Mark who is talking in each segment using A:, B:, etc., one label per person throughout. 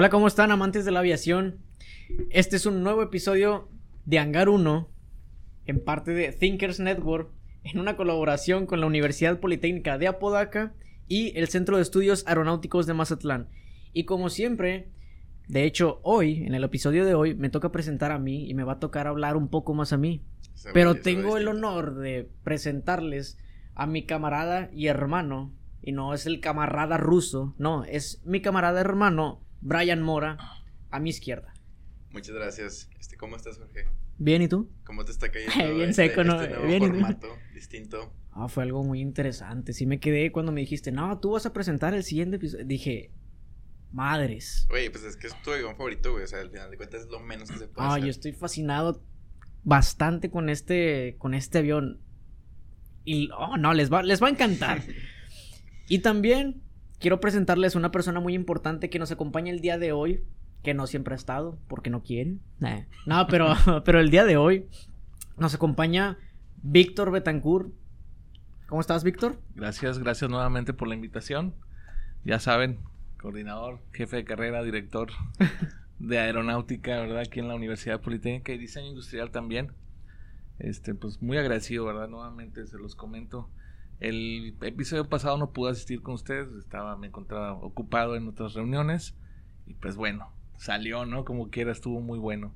A: Hola, ¿cómo están amantes de la aviación? Este es un nuevo episodio de Hangar 1, en parte de Thinkers Network, en una colaboración con la Universidad Politécnica de Apodaca y el Centro de Estudios Aeronáuticos de Mazatlán. Y como siempre, de hecho, hoy, en el episodio de hoy, me toca presentar a mí y me va a tocar hablar un poco más a mí. Pero tengo el honor de presentarles a mi camarada y hermano, y no es el camarada ruso, no, es mi camarada hermano, Brian Mora, a mi izquierda.
B: Muchas gracias. Este, ¿Cómo estás, Jorge?
A: Bien, ¿y tú?
B: ¿Cómo te está cayendo?
A: Bien
B: este,
A: seco, ¿no?
B: este nuevo
A: Bien, ¿y tú?
B: formato distinto.
A: Ah, fue algo muy interesante. Sí me quedé cuando me dijiste, no, tú vas a presentar el siguiente episodio. Dije, madres.
B: Oye, pues es que es tu avión favorito, güey. O sea, al final de cuentas es lo menos que se puede
A: Ah,
B: hacer.
A: yo estoy fascinado bastante con este, con este avión. Y, oh, no, les va, les va a encantar. y también quiero presentarles una persona muy importante que nos acompaña el día de hoy, que no siempre ha estado, porque no quiere. No, pero, pero el día de hoy nos acompaña Víctor Betancourt. ¿Cómo estás, Víctor?
C: Gracias, gracias nuevamente por la invitación. Ya saben, coordinador, jefe de carrera, director de aeronáutica, ¿verdad? Aquí en la Universidad Politécnica y diseño industrial también. Este, pues muy agradecido, ¿verdad? Nuevamente se los comento. El episodio pasado no pude asistir con ustedes, estaba, me encontraba ocupado en otras reuniones y pues bueno, salió, ¿no? Como quiera, estuvo muy bueno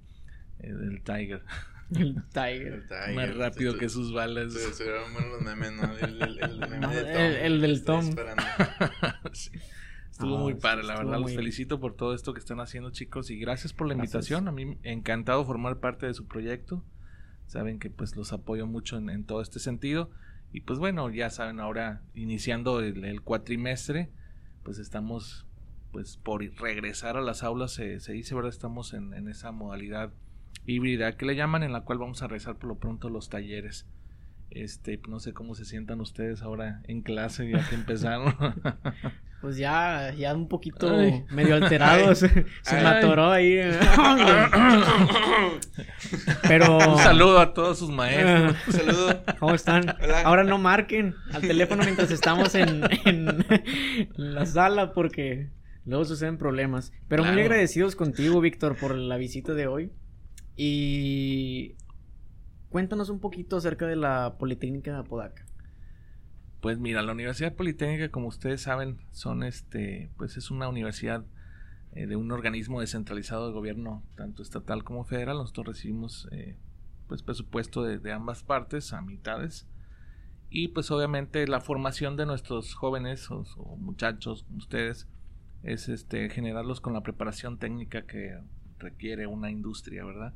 C: eh, el Tiger,
A: El Tiger.
B: El Tiger,
C: más rápido
B: tu-
C: que sus balas.
B: buenos los memes, ¿no? El, el, el meme
A: No,
B: de Tom.
A: el- el del Tom.
C: Sí. Estuvo
A: Ah,
C: muy
A: sí,
C: padre, la verdad.
A: muy-
C: Los felicito por todo esto que están haciendo, chicos. Y gracias por la
A: Gracias.
C: invitación. A mí encantado formar parte de su proyecto. Saben que pues los apoyo mucho en, en todo este sentido. Y pues bueno, ya saben, ahora iniciando el, el cuatrimestre, pues estamos pues por regresar a las aulas, se, se dice, ¿verdad? Estamos en, en esa modalidad híbrida que le llaman, en la cual vamos a realizar por lo pronto los talleres. Este, no sé cómo se sientan ustedes ahora en clase, ya que empezaron.
A: Pues ya, ya un poquito
C: Ay.
A: medio alterado. se se
C: Ay.
A: atoró ahí. Pero.
C: Un saludo a todos sus maestros.
B: Un saludo.
A: ¿Cómo están?
B: Hola.
A: Ahora no marquen al teléfono mientras estamos en, en la sala porque luego suceden problemas. Pero muy agradecidos contigo, Víctor, por la visita de hoy. Y cuéntanos un poquito acerca de la Politécnica de Apodaca.
C: Pues mira, la Universidad Politécnica, como ustedes saben, son este, pues es una universidad eh, de un organismo descentralizado de gobierno, tanto estatal como federal. Nosotros recibimos eh, pues presupuesto de, ambas partes, a mitades. Y pues obviamente la formación de nuestros jóvenes o, o muchachos, ustedes, es este generarlos con la preparación técnica que requiere una industria, ¿verdad?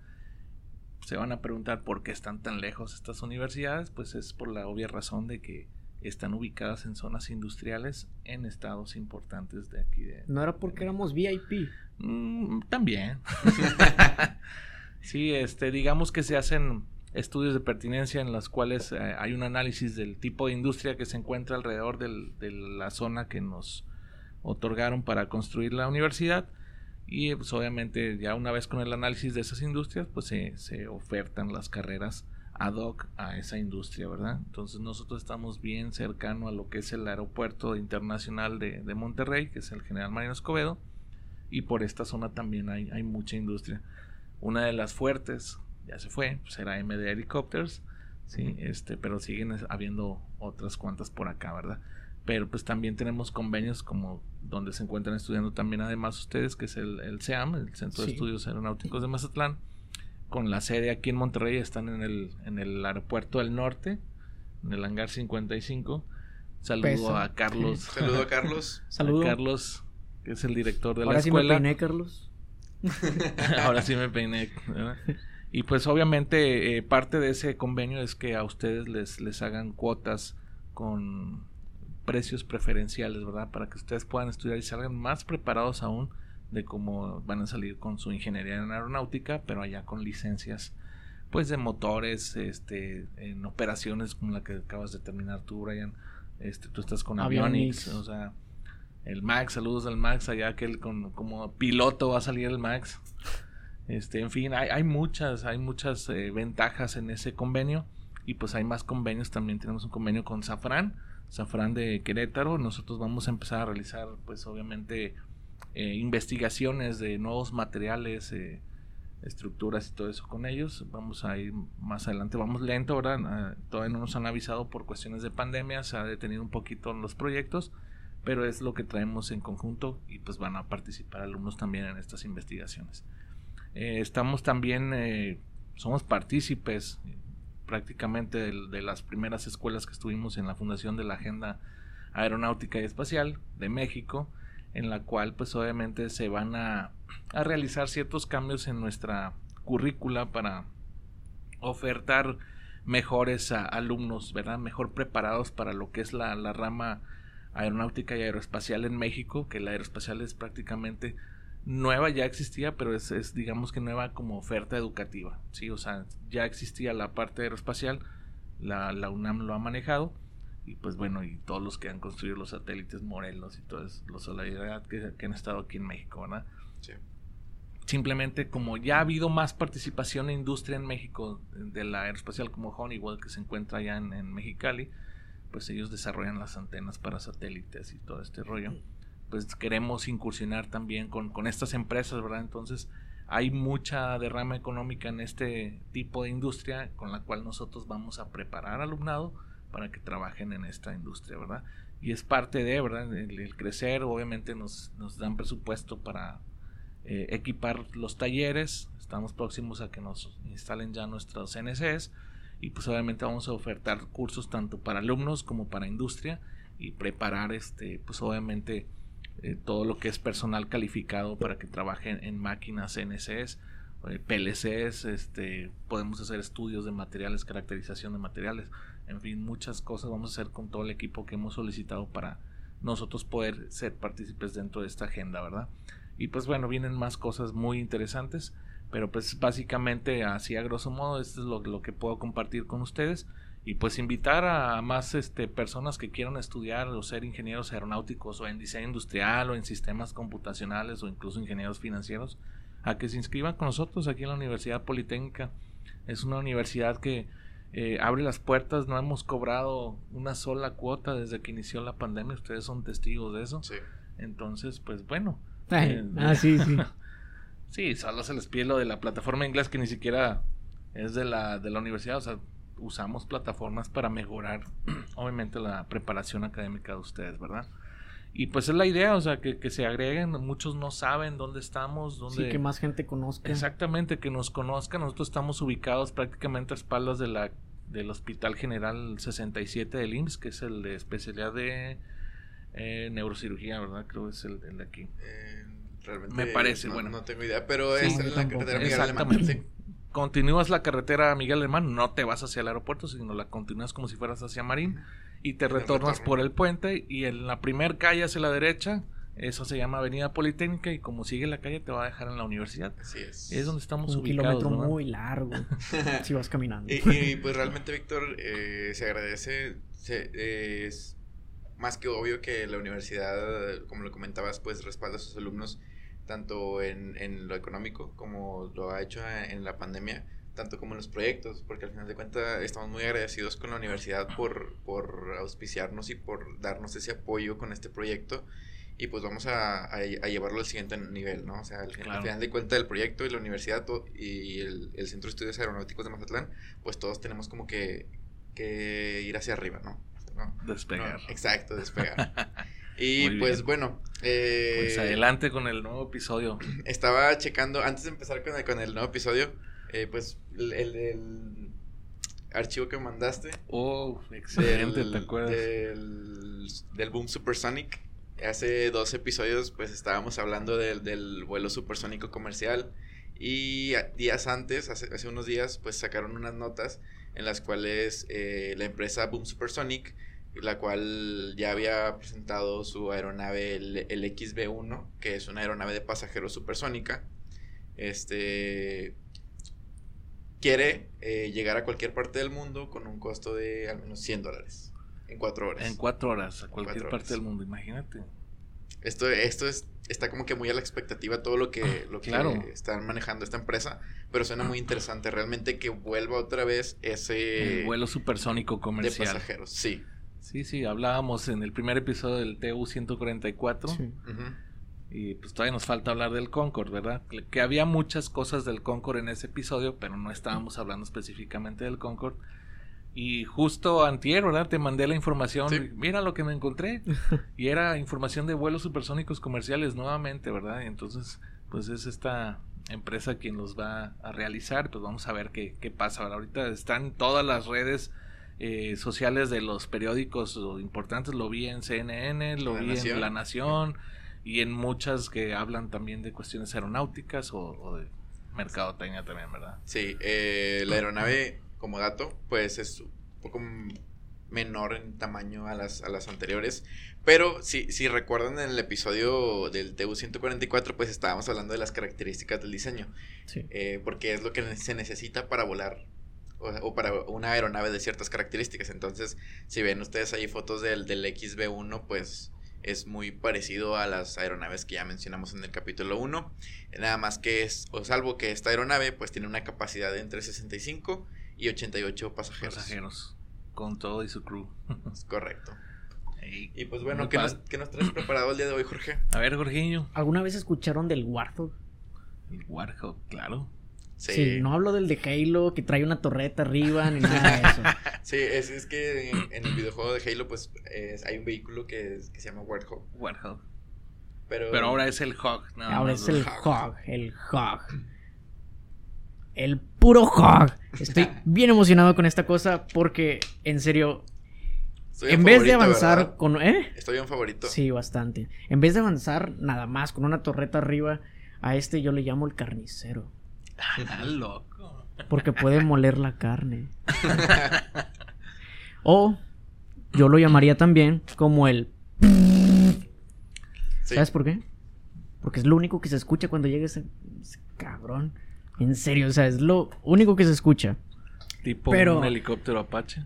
C: Se van a preguntar por qué están tan lejos estas universidades, pues es por la obvia razón de que están ubicadas en zonas industriales en estados importantes de aquí de,
A: No era porque éramos VIP.
C: Mm, también. sí, este, digamos que se hacen estudios de pertinencia en los cuales eh, hay un análisis del tipo de industria que se encuentra alrededor del- de la zona que nos otorgaron para construir la universidad y pues obviamente ya una vez con el análisis de esas industrias pues se, se ofertan las carreras ad hoc a esa industria, ¿verdad? Entonces nosotros estamos bien cercano a lo que es el aeropuerto internacional de, de Monterrey, que es el General Mariano Escobedo, y por esta zona también hay, hay mucha industria. Una de las fuertes ya se fue, pues era MD Helicopters, sí, este, pero siguen habiendo otras cuantas por acá, ¿verdad? Pero pues también tenemos convenios como donde se encuentran estudiando también además ustedes, que es el, el CEAM, el Centro
A: Sí.
C: de Estudios Aeronáuticos de Mazatlán, con la sede aquí en Monterrey, están en el, en el aeropuerto del norte, en el hangar 55. Saludo
A: Peso.
C: a Carlos.
B: Saludo a Carlos.
A: Saludo.
C: A Carlos, que es el director de
A: Ahora
C: la
A: sí me
C: escuela.
A: peiné, Carlos.
C: Ahora sí me peiné. ¿verdad? Y pues obviamente eh, parte de ese convenio es que a ustedes les, les hagan cuotas con precios preferenciales, ¿verdad? Para que ustedes puedan estudiar y salgan más preparados aún de cómo van a salir con su ingeniería en aeronáutica, pero allá con licencias pues de motores, este, en operaciones como la que acabas de terminar tú, Brian. Este, tú estás con
A: Avionics.
C: Avionics, o sea, el Max, saludos al Max, allá que él con, como piloto va a salir el Max. Este, en fin, hay, hay muchas, hay muchas eh, ventajas en ese convenio y pues hay más convenios. También tenemos un convenio con Safran, Safran de Querétaro. Nosotros vamos a empezar a realizar, pues obviamente eh, investigaciones de nuevos materiales, eh, estructuras y todo eso con ellos. Vamos a ir más adelante, vamos lento, ahora ah, todavía no nos han avisado por cuestiones de pandemia, se ha detenido un poquito los proyectos, pero es lo que traemos en conjunto y pues van a participar alumnos también en estas investigaciones. Eh, estamos también, somos partícipes prácticamente de, de, las primeras escuelas que estuvimos en la fundación de la Agenda Aeronáutica y Espacial de México, en la cual pues obviamente se van a, a realizar ciertos cambios en nuestra currícula para ofertar mejores alumnos, ¿verdad? Mejor preparados para lo que es la, la rama aeronáutica y aeroespacial en México, que la aeroespacial es prácticamente nueva, ya existía, pero es, es, digamos que nueva como oferta educativa, ¿sí? O sea, ya existía la parte aeroespacial, la, la UNAM lo ha manejado, y pues bueno, y todos los que han construido los satélites Morelos y todos los Solidaridad que, que han estado aquí en México, ¿verdad?
B: Sí.
C: Simplemente como ya ha habido más participación en industria en México de la aeroespacial como Honeywell que se encuentra allá en, en Mexicali, pues ellos desarrollan las antenas para satélites y todo este rollo. Pues queremos incursionar también con, con estas empresas, ¿verdad? Entonces hay mucha derrama económica en este tipo de industria con la cual nosotros vamos a preparar alumnado para que trabajen en esta industria, ¿verdad? Y es parte de, ¿verdad? El, crecer, obviamente nos, nos, dan presupuesto para eh, equipar los talleres, estamos próximos a que nos instalen ya nuestros NCS y pues obviamente vamos a ofertar cursos tanto para alumnos como para industria y preparar este pues obviamente eh, todo lo que es personal calificado para que trabajen en máquinas NCS eh, PLCs este podemos hacer estudios de materiales caracterización de materiales en fin muchas cosas vamos a hacer con todo el equipo que hemos solicitado para nosotros poder ser partícipes dentro de esta agenda verdad y pues bueno vienen más cosas muy interesantes pero pues básicamente así a grosso modo esto es lo, lo, que puedo compartir con ustedes y pues invitar a más este, personas que quieran estudiar o ser ingenieros aeronáuticos o en diseño industrial o en sistemas computacionales o incluso ingenieros financieros a que se inscriban con nosotros aquí en la Universidad Politécnica. Es una universidad que eh, abre las puertas, no hemos cobrado una sola cuota desde que inició la pandemia, ustedes son testigos de eso.
B: Sí.
C: Entonces, pues bueno.
A: Ay, eh, ah, sí, sí.
C: Sí, solo se les pide lo de la plataforma inglés que ni siquiera es de la, de la universidad. O sea, usamos plataformas para mejorar, obviamente, la preparación académica de ustedes, ¿verdad? Y pues es la idea, o sea, que, que se agreguen. Muchos no saben dónde estamos, dónde...
A: Sí, que más gente conozca.
C: Exactamente, que nos conozcan. Nosotros estamos ubicados prácticamente a espaldas de la, del Hospital General 67 del IMSS, que es el de especialidad de eh, neurocirugía, ¿verdad? Creo que es el, el de aquí.
B: Eh, realmente
C: Me parece,
B: no,
C: bueno.
B: No tengo idea, pero
C: Sí,
B: es en la carretera Miguel Alemán. Sí.
C: Continúas la carretera Miguel Alemán, no te vas hacia el aeropuerto, sino la continúas como si fueras hacia Marín y te retornas por el puente y en la primer calle hacia la derecha, eso se llama Avenida Politécnica y como sigue la calle te va a dejar en la universidad.
B: Así es.
C: Es donde estamos
A: Un
C: ubicados.
A: kilómetro
C: ¿verdad?
A: muy largo. si vas caminando.
B: Y, y, pues realmente, Víctor, eh, se agradece. se- eh, es más que obvio que la universidad, como lo comentabas, pues respalda a sus alumnos tanto en, en lo económico como lo ha hecho en la pandemia, tanto como en los proyectos, porque al final de cuentas estamos muy agradecidos con la universidad por, por auspiciarnos y por darnos ese apoyo con este proyecto. Y pues vamos a, a, a llevarlo al siguiente nivel, ¿no? O sea, al,
C: Claro.
B: final de cuentas el proyecto y la universidad y el, el Centro de Estudios Aeronáuticos de Mazatlán, pues todos tenemos como que, que ir hacia arriba, ¿no? ¿No?
C: Despegar.
B: No, exacto, despegar. Y
C: Muy
B: pues
C: bien.
B: bueno, eh,
C: Pues adelante con el nuevo episodio.
B: estaba checando, antes de empezar con el, con el nuevo episodio, eh, pues el, archivo que mandaste.
C: Oh, excelente,
B: del,
C: ¿te acuerdas?
B: Del, del Boom Supersonic. Hace dos episodios, pues estábamos hablando del, vuelo supersónico comercial. Y días antes, hace, hace unos días, pues sacaron unas notas en las cuales eh, la empresa Boom Supersonic, la cual ya había presentado su aeronave, el, el XB-1, que es una aeronave de pasajeros supersónica, este quiere eh, llegar a cualquier parte del mundo con un costo de al menos 100 dólares en cuatro horas.
C: En cuatro horas, a cualquier parte del mundo, imagínate.
B: Esto, esto es, está como que muy a la expectativa todo lo que, lo que
C: Claro.
B: están manejando esta empresa, pero suena muy interesante realmente que vuelva otra vez ese
C: el vuelo supersónico
B: de
C: comercial.
B: pasajeros. Sí.
C: Sí, sí, hablábamos en el primer episodio del TU 144.
A: Sí.
B: Ujú.
C: Y pues todavía nos falta hablar del Concorde, ¿verdad? Que había muchas cosas del Concorde en ese episodio, pero no estábamos hablando específicamente del Concorde. Y justo antier, ¿verdad? Te mandé la información.
B: Sí.
C: Mira lo que me encontré. Y era información de vuelos supersónicos comerciales nuevamente, ¿verdad? Y entonces, pues es esta empresa quien los va a realizar. Pues vamos a ver qué, qué pasa. ¿verdad? Ahorita están todas las redes eh, sociales de los periódicos importantes. Lo vi en CNN, lo
B: La
C: vi
B: Nación.
C: en La Nación y en muchas que hablan también de cuestiones aeronáuticas o, o de mercadotecnia también, ¿verdad?
B: Sí, eh, la aeronave, como dato, pues es un poco menor en tamaño a las, a las anteriores. Pero si, si recuerdan en el episodio del TU-144, pues estábamos hablando de las características del diseño.
A: Sí.
B: eh, porque es lo que se necesita para volar. O, o para una aeronave de ciertas características. Entonces, si ven ustedes ahí fotos del, del XB1, pues es muy parecido a las aeronaves que ya mencionamos en el capítulo 1. Nada más que es, o salvo que esta aeronave pues tiene una capacidad de entre 65 y 88 pasajeros.
C: Pasajeros. Con todo y su crew.
B: Es correcto. Y pues bueno, ¿qué nos, qué nos traes preparado el día de hoy, Jorge?
C: A ver, Jorginho.
A: ¿Alguna vez escucharon del Warthog?
C: El Warhol, claro.
B: Sí,
A: Sí, no hablo del de Halo que trae una torreta arriba ni nada de eso.
B: Sí, es, es que en, en el videojuego de Halo pues es- hay un vehículo que, es- que se llama Warthog.
C: Warhol.
B: Pero,
C: Pero ahora es el Hog. nada
A: Ahora es el
C: ¿no?
A: Hog, el Hog. El puro Hog. Estoy bien emocionado con esta cosa porque, en serio,
B: Soy
A: en vez de avanzar
B: ¿verdad?
A: con... ¿Eh?
B: Estoy un favorito.
A: Sí, bastante. En vez de avanzar nada más con una torreta arriba, a este yo le llamo el carnicero.
C: Ah, loco.
A: Porque puede moler la carne. O yo lo llamaría también como el...
B: Sí.
A: ¿Sabes por qué? Porque es lo único que se escucha cuando llega ese, ese cabrón. En serio, o sea, es lo único que se escucha.
C: Tipo
A: Pero-
C: un helicóptero Apache.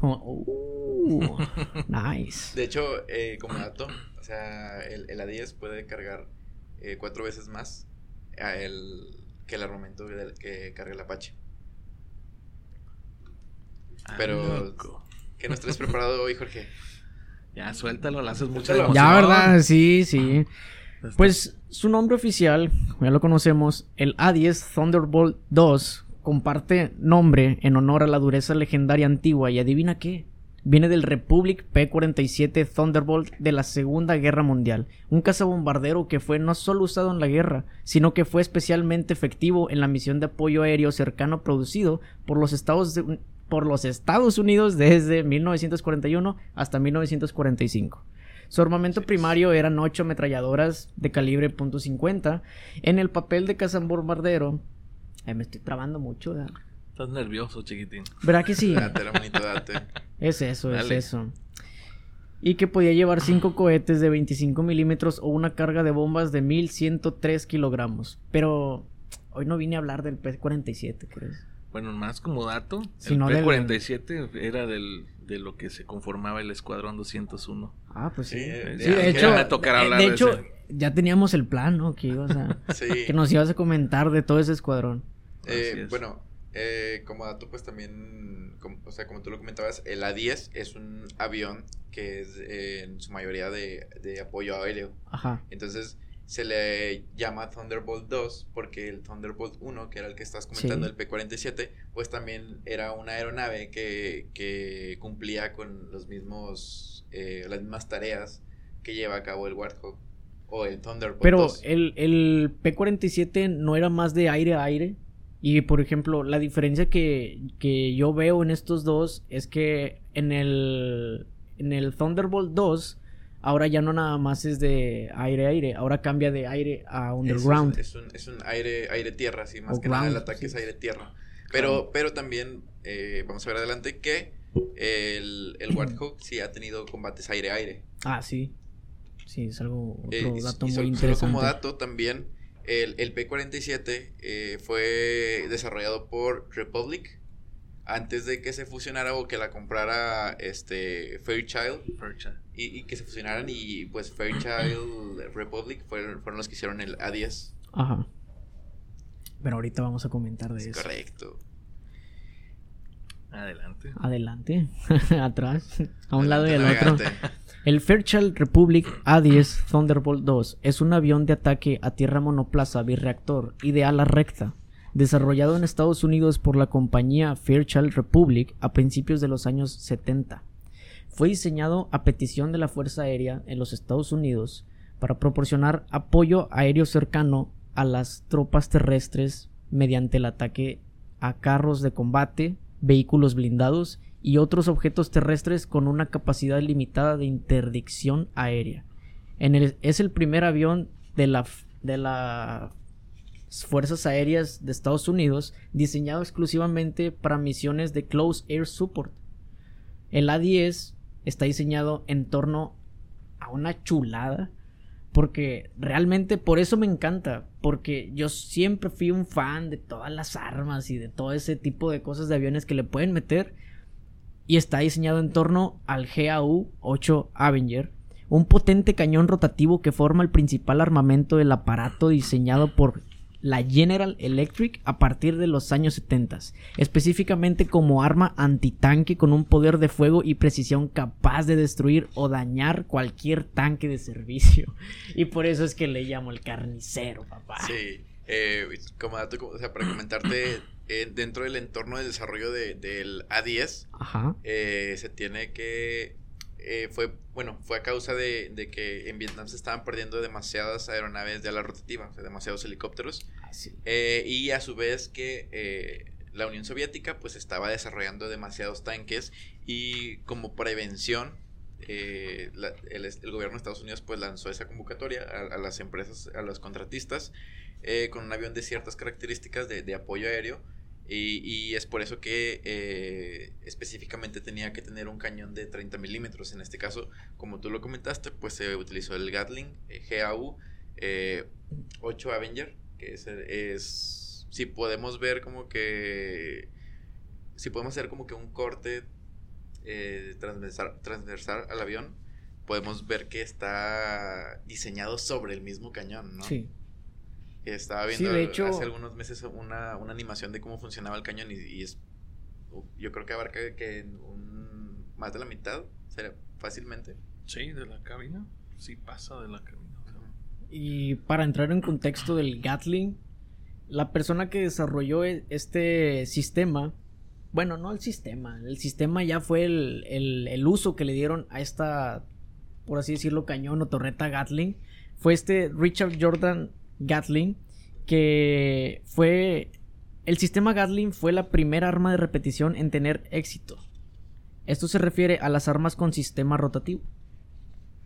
A: Como, uh, nice.
B: De hecho, eh, como dato, o sea, el, el A10 puede cargar eh, cuatro veces más a el, que el armamento del- que carga el Apache. Pero-
C: Ah, loco.
B: ¿Qué nos traes preparado hoy, Jorge?
C: Ya, suéltalo, le haces emoción.
A: Ya, ¿verdad? Sí, sí.
C: Este-
A: Pues su nombre oficial, ya lo conocemos, el A10 Thunderbolt 2, comparte nombre en honor a la dureza legendaria antigua y adivina qué. Viene del Republic P-47 Thunderbolt de la Segunda Guerra Mundial, un cazabombardero que fue no solo usado en la guerra, sino que fue especialmente efectivo en la misión de apoyo aéreo cercano producido por los Estados, de- por los Estados Unidos desde 1941 hasta 1945. Su armamento primario eran ocho ametralladoras de calibre .50. En el papel de cazabombardero... Ay, me estoy trabando mucho, ¿verdad?
C: Estás nervioso, chiquitín.
A: ¿Verdad que sí?
B: Date, la date.
A: Es eso,
C: Dale.
A: es eso. Y que podía llevar cinco cohetes de 25 milímetros o una carga de bombas de 1103 kilogramos. Pero hoy no vine a hablar del P-47, ¿crees?
C: Bueno, más como dato,
A: Si
C: el
A: no del-
C: P-47 era del, de lo que se conformaba el Escuadrón 201.
A: Ah, pues sí.
B: Sí, eh,
A: Sí, de hecho,
B: me
C: tocará hablar
A: de
C: de
A: hecho ya teníamos el plan, ¿no? Que ibas a...
B: Sí.
A: que nos ibas a comentar de todo ese escuadrón.
B: Eh,
C: es.
B: bueno, eh, como dato, pues también, como- o sea, como tú lo comentabas, el A-10 es un avión que es eh, en su mayoría de, de apoyo aéreo.
A: Ajá.
B: Entonces se le llama Thunderbolt 2 porque el Thunderbolt 1, que era el que estás comentando,
A: Sí.
B: el P-47, pues también era una aeronave que, que cumplía con los mismos, eh, las mismas tareas que lleva a cabo el Warthog o el Thunderbolt
A: Pero
B: 2.
A: el, el P-47 no era más de aire a aire. Y por ejemplo, la diferencia que, que yo veo en estos dos es que en el, en el Thunderbolt 2, ahora ya no nada más es de aire a aire, ahora cambia de aire a underground.
B: Es, un, es un aire, aire tierra, así más
A: O
B: que nada el ataque
A: sí.
B: es aire tierra. Pero, pero también eh, vamos a ver adelante que el, el Warthog sí ha tenido combates aire a aire.
A: Ah, sí. Sí, es algo, otro
B: Eh,
A: dato
B: y
A: muy
B: sol-
A: interesante.
B: Solo como dato también, el, el P-47 eh, fue desarrollado por Republic antes de que se fusionara o que la comprara este Fairchild y, y que se fusionaran y pues Fairchild Republic fueron, fueron los que hicieron el A10.
A: Ajá. Pero ahorita vamos a comentar de
B: Es
A: eso.
B: correcto.
C: Adelante.
A: Adelante, atrás, a un lado y al otro. El Fairchild Republic A-10 Thunderbolt 2 es un avión de ataque a tierra monoplaza birreactor y de ala recta, desarrollado en Estados Unidos por la compañía Fairchild Republic a principios de los años 70. Fue diseñado a petición de la Fuerza Aérea en los Estados Unidos para proporcionar apoyo aéreo cercano a las tropas terrestres mediante el ataque a carros de combate, vehículos blindados y otros objetos terrestres con una capacidad limitada de interdicción aérea. Es el primer avión de la, de las Fuerzas Aéreas de Estados Unidos diseñado exclusivamente para misiones de Close Air Support. El A-10 está diseñado en torno a una chulada porque realmente por eso me encanta. Porque yo siempre fui un fan de todas las armas y de todo ese tipo de cosas de aviones que le pueden meter. Y está diseñado en torno al GAU-8 Avenger. Un potente cañón rotativo que forma el principal armamento del aparato diseñado por la General Electric a partir de los años 70, específicamente como arma antitanque con un poder de fuego y precisión capaz de destruir o dañar cualquier tanque de servicio. Y por eso es que le llamo el carnicero, papá.
B: Sí, eh, como dato, o sea, para comentarte, eh, dentro del entorno de desarrollo de- del A10,
A: Ajá.
B: eh, se tiene que... eh, fue, bueno, fue a causa de, de que en Vietnam se estaban perdiendo demasiadas aeronaves de ala rotativa, o sea, demasiados helicópteros,
A: Así.
B: eh, y a su vez que eh, la Unión Soviética pues estaba desarrollando demasiados tanques y como prevención eh, la- el, el gobierno de Estados Unidos pues lanzó esa convocatoria a, a las empresas, a los contratistas eh, con un avión de ciertas características de, de apoyo aéreo y, es por eso que eh, específicamente tenía que tener un cañón de 30 milímetros. En este caso, como tú lo comentaste, pues se utilizó el Gatling eh, GAU eh, 8 Avenger, que es, es si podemos ver como que si podemos hacer como que un corte eh, transversal, transversal al avión, podemos ver que está diseñado sobre el mismo cañón, ¿no?
A: Sí.
B: Estaba
A: Sí,
B: viendo
A: de hecho-
B: hace algunos meses una, una animación de cómo funcionaba el cañón y, y es yo creo que abarca que en un, más de la mitad, sería fácilmente.
C: Sí, de la cabina. Sí, pasa de la cabina. o sea.
A: Y para entrar en contexto del Gatling, la persona que desarrolló e- este sistema, bueno, no el sistema, el sistema ya fue el, el- el uso que le dieron a esta, por así decirlo, cañón o torreta Gatling, fue este Richard Jordan Gatling, que fue, el sistema Gatling fue la primera arma de repetición en tener éxito. Esto se refiere a las armas con sistema rotativo.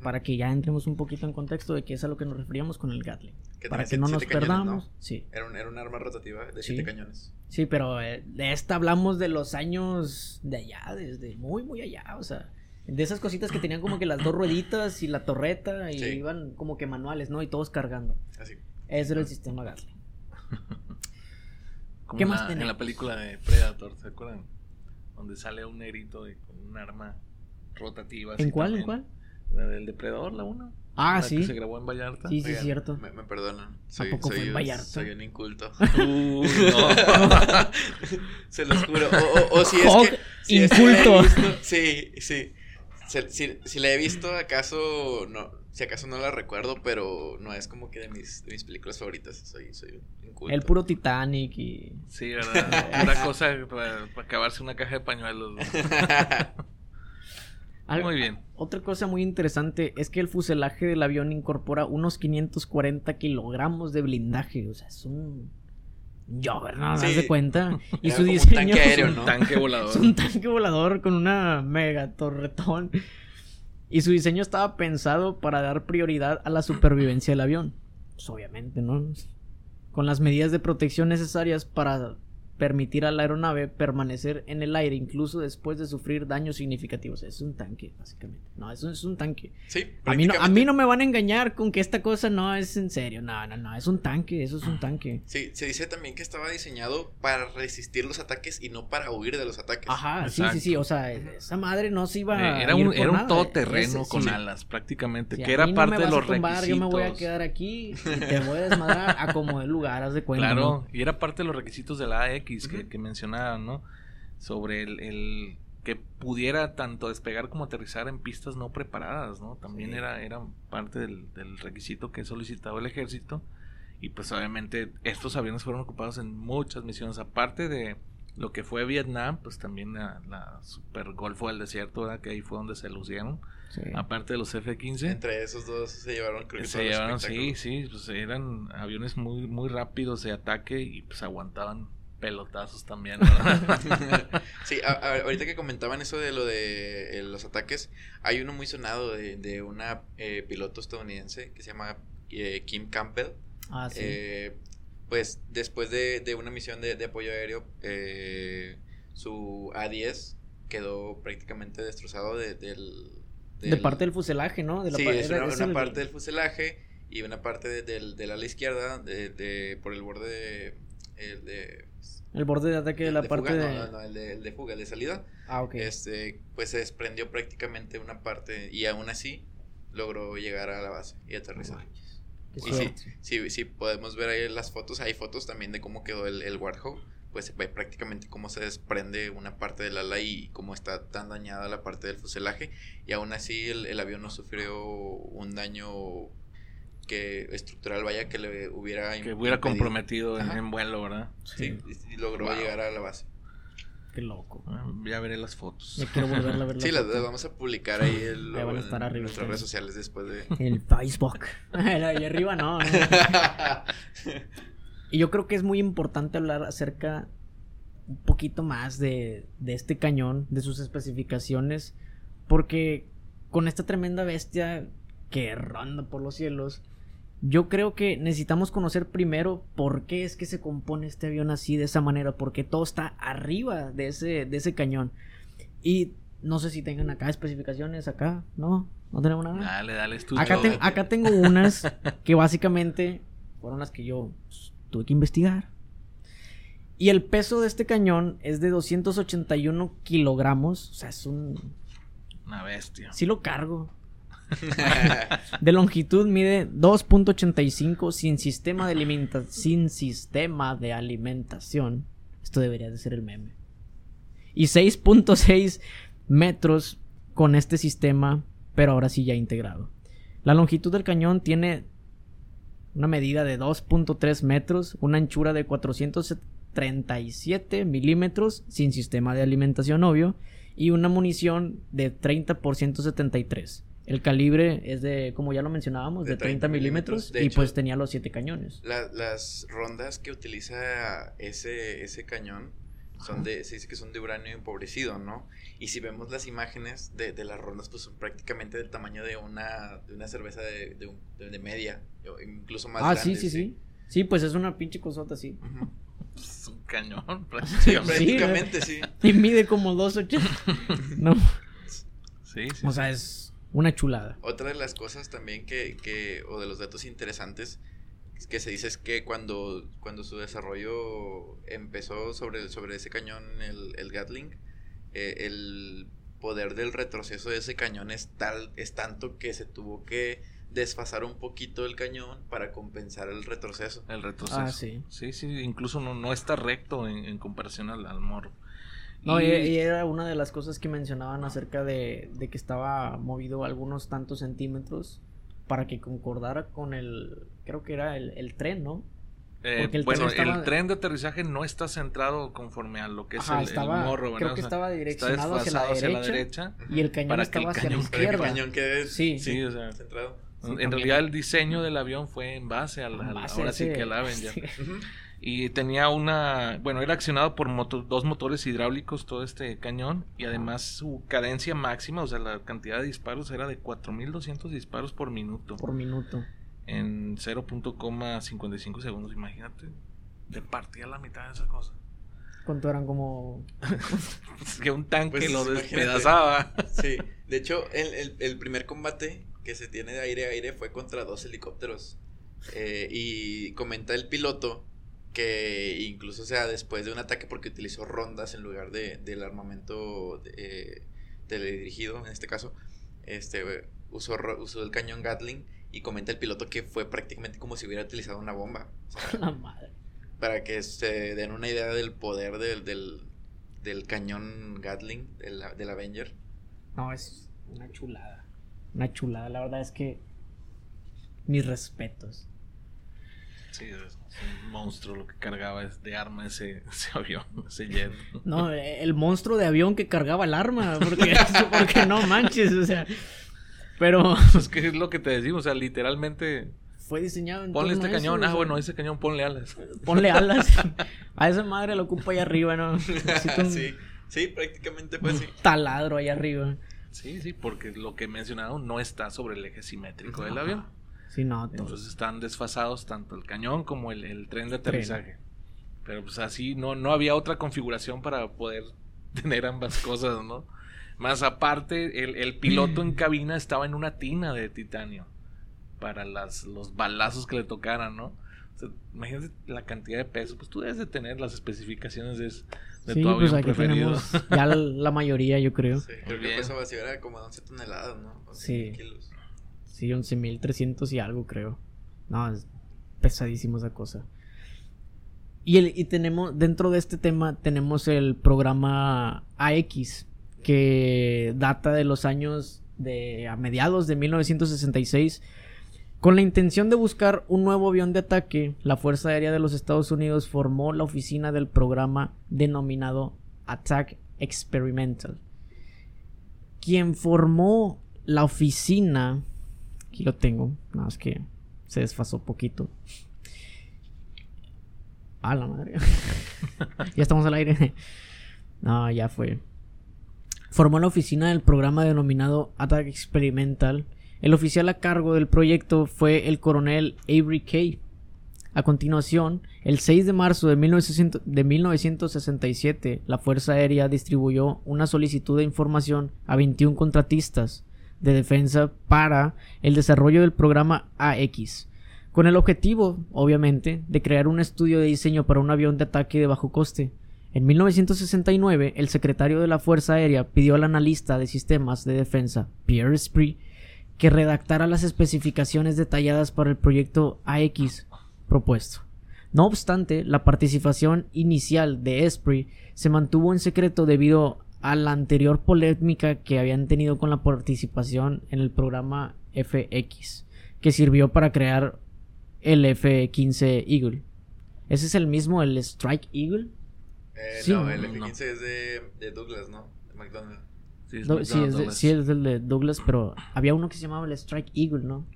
A: Para que ya entremos un poquito en contexto de qué es a lo que nos referíamos con el Gatling.
B: Que
A: Para que no nos
B: cañones,
A: perdamos.
B: ¿no?
A: Sí,
B: Era un, era arma rotativa de
A: Sí.
B: siete cañones.
A: sí, pero eh, de esta hablamos de los años de allá, desde muy, muy allá. O sea, de esas cositas que tenían como que las dos rueditas y la torreta y
B: Sí.
A: iban como que manuales, ¿no? Y todos cargando.
B: Así.
A: Ese era el sistema Gatling.
C: Como
A: ¿Qué
C: en
A: más
C: la- En la película de Predator, ¿se acuerdan? Donde sale un negrito y con un arma rotativa.
A: ¿En cuál? ¿En cuál?
C: La del Depredador, la 1.
A: Ah, sí.
C: se grabó en Vallarta.
A: Sí, sí,
B: Oigan,
A: cierto.
B: Me, me perdonan. Soy,
A: poco fue
B: soy,
A: en
B: un-
A: Vallarta?
B: soy un inculto.
C: Uy, no.
B: Se los juro. O, o- o si es
A: Hog
B: que. Si es que
A: inculto.
B: visto- sí, sí. Se- Si, si la he visto, acaso. no Si acaso no la recuerdo, pero no es como que de mis, de mis películas favoritas. Soy, soy un inculto.
A: El puro Titanic y...
C: Sí, ¿verdad? Una cosa para, para acabarse una caja de pañuelos. Muy bien.
A: Otra cosa muy interesante es que el fuselaje del avión incorpora unos 540 kilogramos de blindaje. O sea, es un Juggernaut,
B: Sí.
A: ¿das de cuenta? Y
B: Era
A: su
B: como un
A: diseño
B: tanque aéreo,
C: Un
B: ¿no?
C: tanque volador.
A: es un tanque volador con una mega torretón. Y su diseño estaba pensado para dar prioridad a la supervivencia del avión. Pues obviamente, ¿no? Con las medidas de protección necesarias para permitir a la aeronave permanecer en el aire incluso después de sufrir daños significativos. Es un tanque, básicamente. No, eso es un tanque.
B: Sí,
A: A mí, no, a mí no me van a engañar con que esta cosa no es en serio. No, no, no. Es un tanque, eso es un tanque.
B: Sí, se dice también que estaba diseñado para resistir los ataques y no para huir de los ataques.
A: Ajá, sí, sí, sí. O sea, esa madre no se iba a.
C: Eh, era
A: ir
C: un,
A: por
C: era un todoterreno
A: Ese-
C: con
A: sí.
C: alas, prácticamente.
A: Si
C: que era
A: no
C: parte de los
A: tumbar,
C: requisitos.
A: Yo me voy a quedar aquí y te voy a desmadrar a como de lugar, haz de cuenta.
C: Claro,
A: ¿no?
C: y era parte de los requisitos de la Que, que mencionaban, ¿no? Sobre el, el- que pudiera tanto despegar como aterrizar en pistas no preparadas, ¿no? También era, era parte del, del requisito que solicitaba el ejército. Y pues obviamente estos aviones fueron ocupados en muchas misiones, aparte de lo que fue Vietnam, pues también la, la Super Golfo del Desierto, ¿verdad? que ahí fue donde se lucieron,
A: Sí.
C: aparte de los F-15.
B: Entre esos dos se llevaron, creo que
C: Se llevaron, sí, sí, pues eran aviones muy, muy rápidos de ataque y pues aguantaban pelotazos también, ¿verdad?
B: Sí, a- a- ahorita que comentaban eso de lo de eh, los ataques, hay uno muy sonado de, de una eh, piloto estadounidense que se llama eh, Kim Campbell.
A: Ah, sí.
B: Eh, pues después de, de una misión de, de apoyo aéreo, eh, su A-10 quedó prácticamente destrozado de, del,
A: de parte del fuselaje, ¿no? De la
B: sí,
A: pa-
B: es una,
A: es
B: una
A: el-
B: parte del fuselaje y una parte de- del, del ala izquierda de, de- por el borde de, el de,
A: El borde de ataque de la
B: de
A: parte
B: fuga,
A: de...
B: no, no, el de, el de fuga, el de salida.
A: Ah, ok.
B: Este, pues se desprendió prácticamente una parte y aún así logró llegar a la base y aterrizar.
A: Qué
B: Y sí, sí, podemos ver ahí las fotos, hay fotos también de cómo quedó el, el Warthog, pues se ve prácticamente cómo se desprende una parte del ala y cómo está tan dañada la parte del fuselaje y aún así el, el avión no sufrió un daño que estructural vaya que le hubiera
C: que hubiera
B: impedido.
C: comprometido en, en vuelo, ¿verdad?
B: Sí, y, y logró
A: Wow.
B: llegar a la base.
A: Qué loco.
C: Ah, Ya veré las fotos.
A: Me quiero volver a ver la
B: Sí, las,
A: foto.
B: las vamos a publicar ahí el-
A: Ahí van a estar
B: en
A: arriba
B: nuestras redes sociales después de...
A: El Facebook. Ahí arriba no. no. Y yo creo que es muy importante hablar acerca un poquito más de, de este cañón, de sus especificaciones, porque con esta tremenda bestia que ronda por los cielos, yo creo que necesitamos conocer primero por qué es que se compone este avión así, de esa manera, porque todo está arriba de ese, de ese cañón. Y no sé si tengan acá especificaciones, acá, ¿no? No tenemos nada.
C: Dale, dale, estudio.
A: Acá, ten- acá tengo unas que básicamente fueron las que yo pues, tuve que investigar. Y el peso de este cañón es de 281 kilogramos. O sea, es un...
C: Una bestia.
A: Sí lo cargo. De longitud mide 2.85 sin sistema de alimenta sin sistema de alimentación. Esto debería de ser el meme. Y 6.6 metros con este sistema, pero ahora sí ya integrado. La longitud del cañón tiene una medida de 2.3 metros, una anchura de 437 milímetros sin sistema de alimentación obvio y una munición de 30 por 173. El calibre es de, como ya lo mencionábamos, de,
B: De
A: 30
B: 30
A: milímetros
B: milímetros. De
A: y
B: hecho-
A: pues tenía los 7 cañones.
B: La- las rondas que utiliza ese, ese cañón son de, se dice que son de uranio empobrecido, ¿no? Y si vemos las imágenes de, de las rondas, pues son prácticamente del tamaño de una, de una cerveza de, de, un- de- de media, incluso más
A: Ah,
B: grande.
A: sí, sí, sí. Sí, pues es una pinche cosota así.
B: Ujú.
C: Es un cañón,
B: Sí,
C: prácticamente.
B: prácticamente sí.
A: Y mide como 2.80. no,
C: Sí, sí.
A: o sea, es una chulada.
B: Otra de las cosas también que, que, o de los datos interesantes que se dice es que cuando, cuando su desarrollo empezó sobre, sobre ese cañón, el, el Gatling, eh, el poder del retroceso de ese cañón es tal, es tanto que se tuvo que desfasar un poquito el cañón para compensar el retroceso.
C: El retroceso.
A: Ah, sí.
C: Sí, sí, incluso no, no está recto en, en comparación al, al morro.
A: No, y, era una de las cosas que mencionaban acerca de, de que estaba movido algunos tantos centímetros para que concordara con el, creo que era el, el tren, ¿no?
C: eh,
A: porque el
C: bueno,
A: tren estaba-
C: el tren de aterrizaje no está centrado conforme a lo que es
A: Ajá,
C: el, el
A: estaba-
C: morro,
A: creo
C: ¿verdad?
A: que
C: O sea,
A: estaba direccionado hacia la derecha. Y el cañón
C: para que el
A: estaba hacia la
B: Para que el
A: izquierda.
B: cañón quede
A: Sí.
C: Sí, o sea,
B: centrado.
A: Sí,
C: en
A: también.
C: realidad el diseño del avión fue en base
A: a
C: ahora sí que al Avenger.
A: sí.
C: Y tenía una, bueno, era accionado por moto- dos motores hidráulicos todo este cañón y además su cadencia máxima, o sea, la cantidad de disparos era de 4200 disparos por minuto
A: Por minuto.
C: en 0.55 segundos, imagínate. Te partía la mitad de esa cosa.
A: ¿Cuánto eran como
C: Es que un tanque
B: Pues,
C: lo despedazaba.
B: Sí, de hecho, el, el- el primer combate que se tiene de aire a aire fue contra dos helicópteros. Eh, y comenta el piloto que incluso sea después de un ataque porque utilizó rondas en lugar de, del armamento eh, teledirigido, en este caso, este, usó, usó el cañón Gatling y comenta el piloto que fue prácticamente como si hubiera utilizado una bomba. O sea,
A: la madre?
B: para que se den una idea del poder del, del, del cañón Gatling del, del Avenger.
A: No, es una chulada. Una chulada. La verdad es que. Mis respetos.
C: Sí, es un monstruo lo que cargaba de arma ese, ese avión, ese jet.
A: No, el monstruo de avión que cargaba el arma. Porque, porque no manches, o sea. Pero.
C: Es que es lo que te decimos, o sea, literalmente.
A: Fue diseñado en
C: Ponle este
A: eso,
C: cañón,
A: o
C: ah, bueno, ese cañón ponle alas.
A: Ponle alas. A esa madre lo ocupa ahí arriba, ¿no? Un
B: sí, sí, prácticamente fue así.
A: taladro ahí arriba.
C: Sí, sí, porque lo que he mencionado no está sobre el eje simétrico del avión.
A: Sí, no, todo.
C: Entonces están desfasados tanto el cañón como el, el tren de aterrizaje. Pero pues así no, no había otra configuración para poder tener ambas cosas, ¿no? Más aparte, el, el piloto en cabina estaba en una tina de titanio para las, los balazos que le tocaran, ¿no? O sea, imagínate la cantidad de peso. Pues tú debes de tener las especificaciones de, de
A: Sí,
C: tu
A: pues
C: avión
A: aquí
C: preferido.
A: tenemos ya la, la mayoría, yo creo.
B: Sí, creo que pesaba así, era como 11 toneladas, ¿no? 11
A: Sí.
B: kilos.
A: Sí, 11.300 y algo, creo. No, es pesadísimo esa cosa. Y, el, y tenemos, dentro de este tema, tenemos el programa AX, que data de los años de a mediados de 1966. Con la intención de buscar un nuevo avión de ataque, la Fuerza Aérea de los Estados Unidos formó la oficina del programa denominado Attack Experimental. Quien formó la oficina, aquí lo tengo, nada más que se desfasó poquito. A la madre. ya estamos al aire. no, ya fue. Formó la oficina del programa denominado Attack Experimental. El oficial a cargo del proyecto fue el coronel Avery Kay. A continuación, el 6 de marzo de, 1900 de 1967, la Fuerza Aérea distribuyó una solicitud de información a 21 contratistas de defensa para el desarrollo del programa AX, con el objetivo, obviamente, de crear un estudio de diseño para un avión de ataque de bajo coste. En 1969, el secretario de la Fuerza Aérea pidió al analista de sistemas de defensa, Pierre Spree, que redactara las especificaciones detalladas para el proyecto AX propuesto. No obstante, la participación inicial de Esprit se mantuvo en secreto debido a la anterior polémica que habían tenido con la participación en el programa FX, que sirvió para crear el F-15 Eagle. ¿Ese es el mismo, el Strike Eagle?
B: Eh,
A: Sí,
B: no, el
C: no.
B: F-15 es de, de Douglas, ¿no? De McDonald's.
C: Sí, es
A: Do-
C: McDonnell
A: sí, es de-
C: Douglas.
A: sí, es el de Douglas, pero había uno que se llamaba el Strike Eagle, ¿no?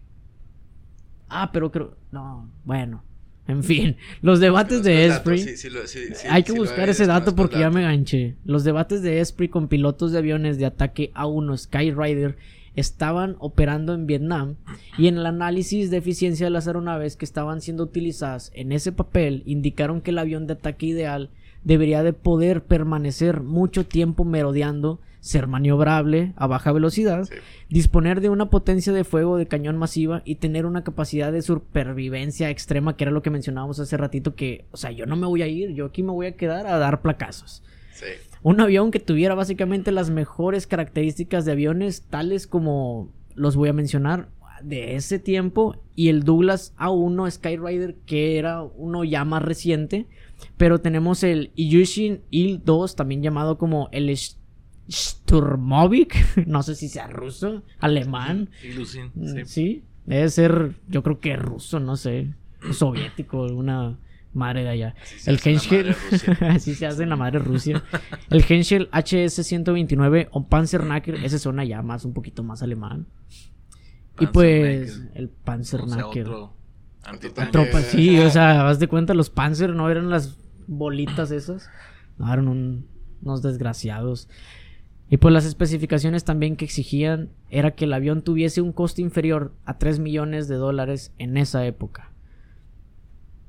A: Ah, pero creo... No, bueno. En fin, los debates de Esprit...
B: sí, sí lo- sí, sí,
A: Hay que buscar
B: es,
A: ese dato porque ya me ganché. Los debates de Esprit con pilotos de aviones de ataque A1 Skyrider estaban operando en Vietnam y en el análisis de eficiencia de las aeronaves que estaban siendo utilizadas en ese papel indicaron que el avión de ataque ideal debería de poder permanecer mucho tiempo merodeando, ser maniobrable a baja velocidad,
B: Sí.
A: disponer de una potencia de fuego de cañón masiva y tener una capacidad de supervivencia extrema, que era lo que mencionábamos hace ratito, que, o sea, yo no me voy a ir, yo aquí me voy a quedar a dar placazos.
B: Sí.
A: Un avión que tuviera básicamente las mejores características de aviones, tales como los voy a mencionar de ese tiempo, y el Douglas A1 Skyrider, que era uno ya más reciente, pero tenemos el Ilyushin Il-2, también llamado como el Sturmovik, no sé si sea ruso, alemán,
C: Ilusin,
A: Mm,
C: sí.
A: Sí. debe ser, yo creo que ruso, no sé, soviético, una madre de allá.
B: Así
A: El Henschel, así se hace en la madre Rusia. El Henschel HS-129 o Panzernacker, ese suena ya más, un poquito más alemán. Y pues, el
C: O sea,
A: Panzernacker.
C: otro
B: Antitanque.
A: Tropa, sí, o sea, haz de cuenta, los Panzer no eran las bolitas esas. No, eran un- unos desgraciados. Y pues las especificaciones también que exigían era que el avión tuviese un coste inferior a 3 millones de dólares en esa época.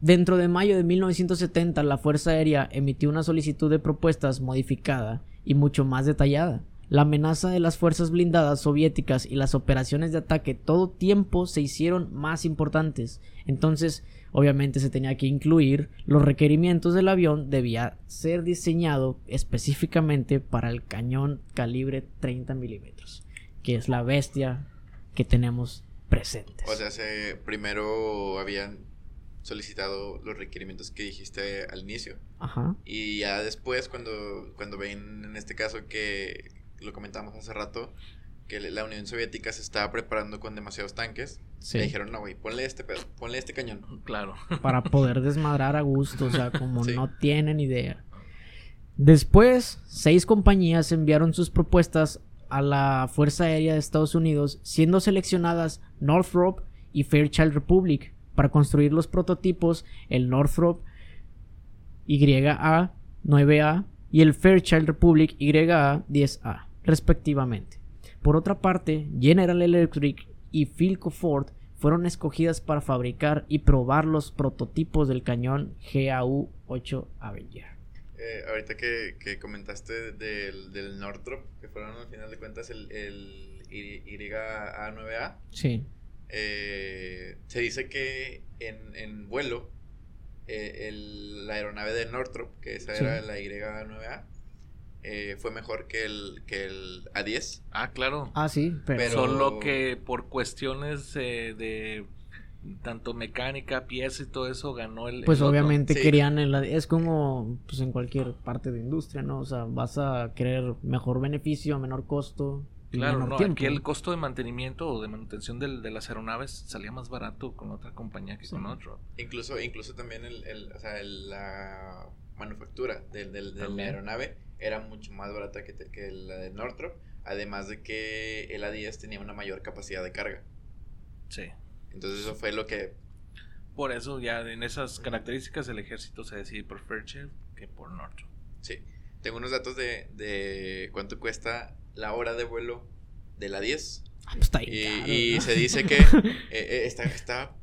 A: Dentro de mayo de 1970, la Fuerza Aérea emitió una solicitud de propuestas modificada y mucho más detallada. La amenaza de las fuerzas blindadas soviéticas y las operaciones de ataque todo tiempo se hicieron más importantes. Entonces, obviamente se tenía que incluir los requerimientos del avión debía ser diseñado específicamente para el cañón calibre 30 milímetros, que es la bestia que tenemos presentes.
B: O sea, se, primero habían solicitado los requerimientos que dijiste al inicio.
A: Ajá.
B: Y ya después, cuando, cuando ven en este caso que lo comentamos hace rato, que la Unión Soviética se estaba preparando con demasiados tanques,
A: Sí.
B: le dijeron, no, güey, ponle este, pedo, ponle este cañón.
C: Claro.
A: Para poder desmadrar a gusto, o sea, como
B: Sí.
A: no tienen idea. Después, seis compañías enviaron sus propuestas a la Fuerza Aérea de Estados Unidos, siendo seleccionadas Northrop y Fairchild Republic para construir los prototipos, el Northrop YA 9A y el Fairchild Republic YA 10A, respectivamente. Por otra parte, General Electric y Philco Ford fueron escogidas para fabricar y probar los prototipos del cañón GAU-8 Avenger.
B: Eh, ahorita que, que comentaste del, del Northrop, que fueron al final de cuentas el, el YA9A,
A: Sí,
B: eh, se dice que en, en vuelo, eh, el- la aeronave de Northrop, que esa
A: Sí.
B: era la YA9A, eh, fue mejor que el, que el A10.
C: Ah, claro.
A: ah sí, pero,
B: Pero-
C: Solo que por cuestiones eh, de tanto mecánica, pieza y todo eso ganó el.
A: pues
C: el otro.
A: obviamente
B: Sí.
A: querían el- es como pues en cualquier parte de industria, ¿no? O sea, vas a querer mejor beneficio, menor costo,
C: Claro,
A: menor
C: no,
A: tiempo.
C: aquí el costo de mantenimiento o de manutención del- de las aeronaves salía más barato con otra compañía que
A: Sí.
C: con otro.
B: Incluso, incluso también el, el- o sea, el- la manufactura del, del- de la aeronave era mucho más barata que, te- que la de Northrop, además de que el A10 tenía una mayor capacidad de carga.
C: Sí.
B: Entonces eso fue lo que
C: Por eso ya en esas características el ejército se decide por Fairchild que por Northrop.
B: Sí, tengo unos datos de, de cuánto cuesta la hora de vuelo de la 10.
A: Ah, pues está
B: Y,
A: caro,
B: y se dice que eh, eh, está, está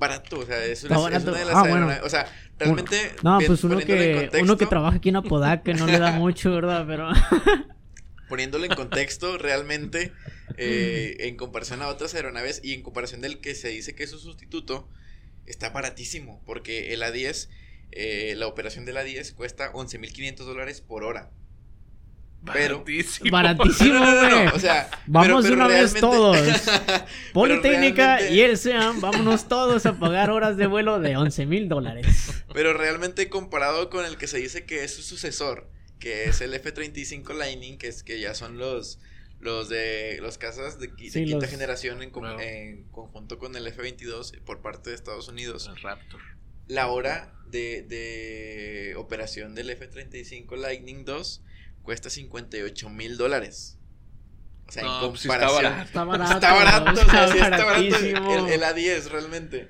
B: barato, o sea, es una, es una de las
A: Ah, bueno.
B: aeronaves- O sea, realmente.
A: No,
B: bien-
A: pues uno que
B: contexto-
A: uno que trabaja aquí en Apodaca no le da mucho, ¿verdad? Pero
B: Poniéndolo en contexto, realmente, eh, en comparación a otras aeronaves y en comparación del que se dice que es su sustituto, está baratísimo, porque el A10, eh, la operación del A10 cuesta 11.500 dólares por hora. Pero-
C: Baratísimo.
A: baratísimo,
B: No, no, no,
A: güey.
B: o sea,
A: Vamos de una vez todos. Politécnica
B: realmente-
A: y el SEAM, vámonos todos a pagar horas de vuelo de 11 mil dólares.
B: Pero realmente comparado con el que se dice que es su sucesor, que es el F-35 Lightning, que es que ya son los los de los casas de, de
A: Sí,
B: quinta
A: los-
B: generación en, con- en conjunto con el F-22 por parte de Estados Unidos.
C: El Raptor.
B: La hora de, de operación del F-35 Lightning 2 cuesta 58 mil dólares. O sea,
C: No,
B: en
C: pues sí está
B: comparación.
C: barato.
A: Está barato.
B: Está barato, o sea, sí está
A: baratísimo.
B: el, el A10 realmente.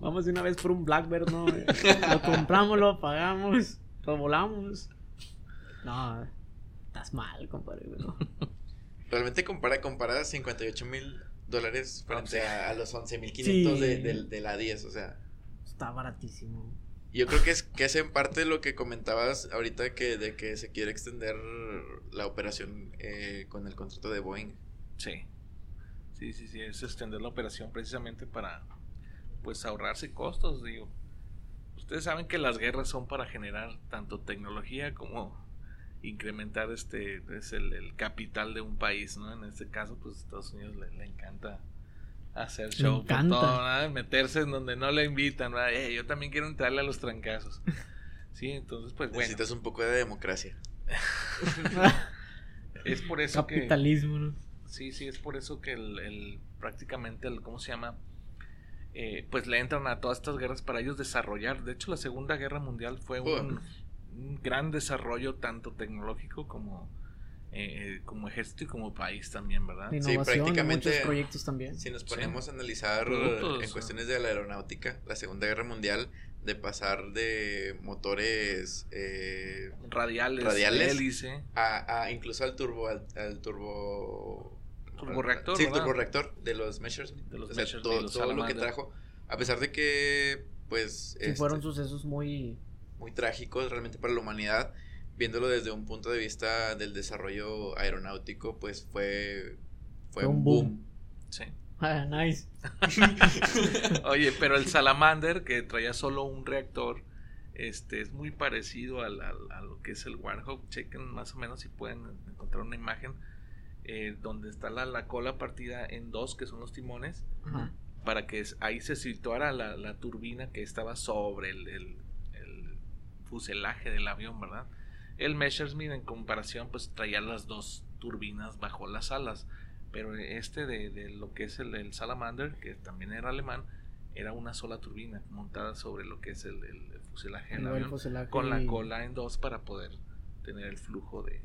A: Vamos de una vez por un Blackbird, ¿no? Lo compramos, lo pagamos, lo volamos. No, estás mal, compadre. ¿no?
B: Realmente compara, compara 58 mil dólares frente a, a los 11 mil
A: Sí.
B: 500 de, del- de la 10, o sea.
A: Está baratísimo.
B: Yo creo que es, que es en parte lo que comentabas ahorita que de que se quiere extender la operación eh, con el contrato de Boeing.
C: Sí. Sí, sí, sí. Es extender la operación precisamente para pues ahorrarse costos, digo. Ustedes saben que las guerras son para generar tanto tecnología como incrementar este es el, el capital de un país, ¿no? En este caso, pues Estados Unidos le, le encanta hacer show por
A: encanta.
C: todo, ¿verdad? meterse en donde no le invitan. Eh, yo también quiero entrarle a los trancazos. Sí, entonces pues bueno,
B: Necesitas un poco de democracia.
C: es por eso que
A: Capitalismo, ¿no?
C: Sí, sí, es por eso que el, el- prácticamente el, ¿cómo se llama? Eh, pues le entran a todas estas guerras para ellos desarrollar. De hecho, la Segunda Guerra Mundial fue un, un gran desarrollo tanto tecnológico como, eh, como ejército y como país también, ¿verdad?
B: Sí, prácticamente-
A: muchos proyectos también.
B: Si nos
C: Sí.
B: ponemos a analizar
C: Productos,
B: en cuestiones de la aeronáutica, la Segunda Guerra Mundial, de pasar de motores eh,
C: Radiales,
B: Radiales.
C: hélice.
B: a, a incluso al turbo al, al turbo
C: Turborreactor,
B: sí,
C: ¿verdad?
B: turborreactor de los Messerschmitt
C: De los
B: o sea, todo,
C: los
B: todo lo que trajo a pesar de que pues
A: Sí,
B: este,
A: fueron sucesos muy...
B: muy trágicos realmente para la humanidad viéndolo desde un punto de vista del desarrollo aeronáutico pues fue fue,
A: Fue un boom.
B: boom,
C: Sí.
A: Ah, nice.
C: Oye, pero el Salamander, que traía solo un reactor, este es muy parecido al- al- a lo que es el Warhawk. Chequen más o menos si pueden encontrar una imagen eh, donde está la, la cola partida en dos, que son los timones. Para que ahí se situara la, turbina que estaba sobre el, el, fuselaje del avión, ¿verdad? El Messerschmitt en comparación pues traía las dos turbinas bajo las alas, pero este de, lo que es el, el, Salamander, que también era alemán, era una sola turbina montada sobre lo que es el, fuselaje del avión, con la cola en dos para poder tener el flujo de,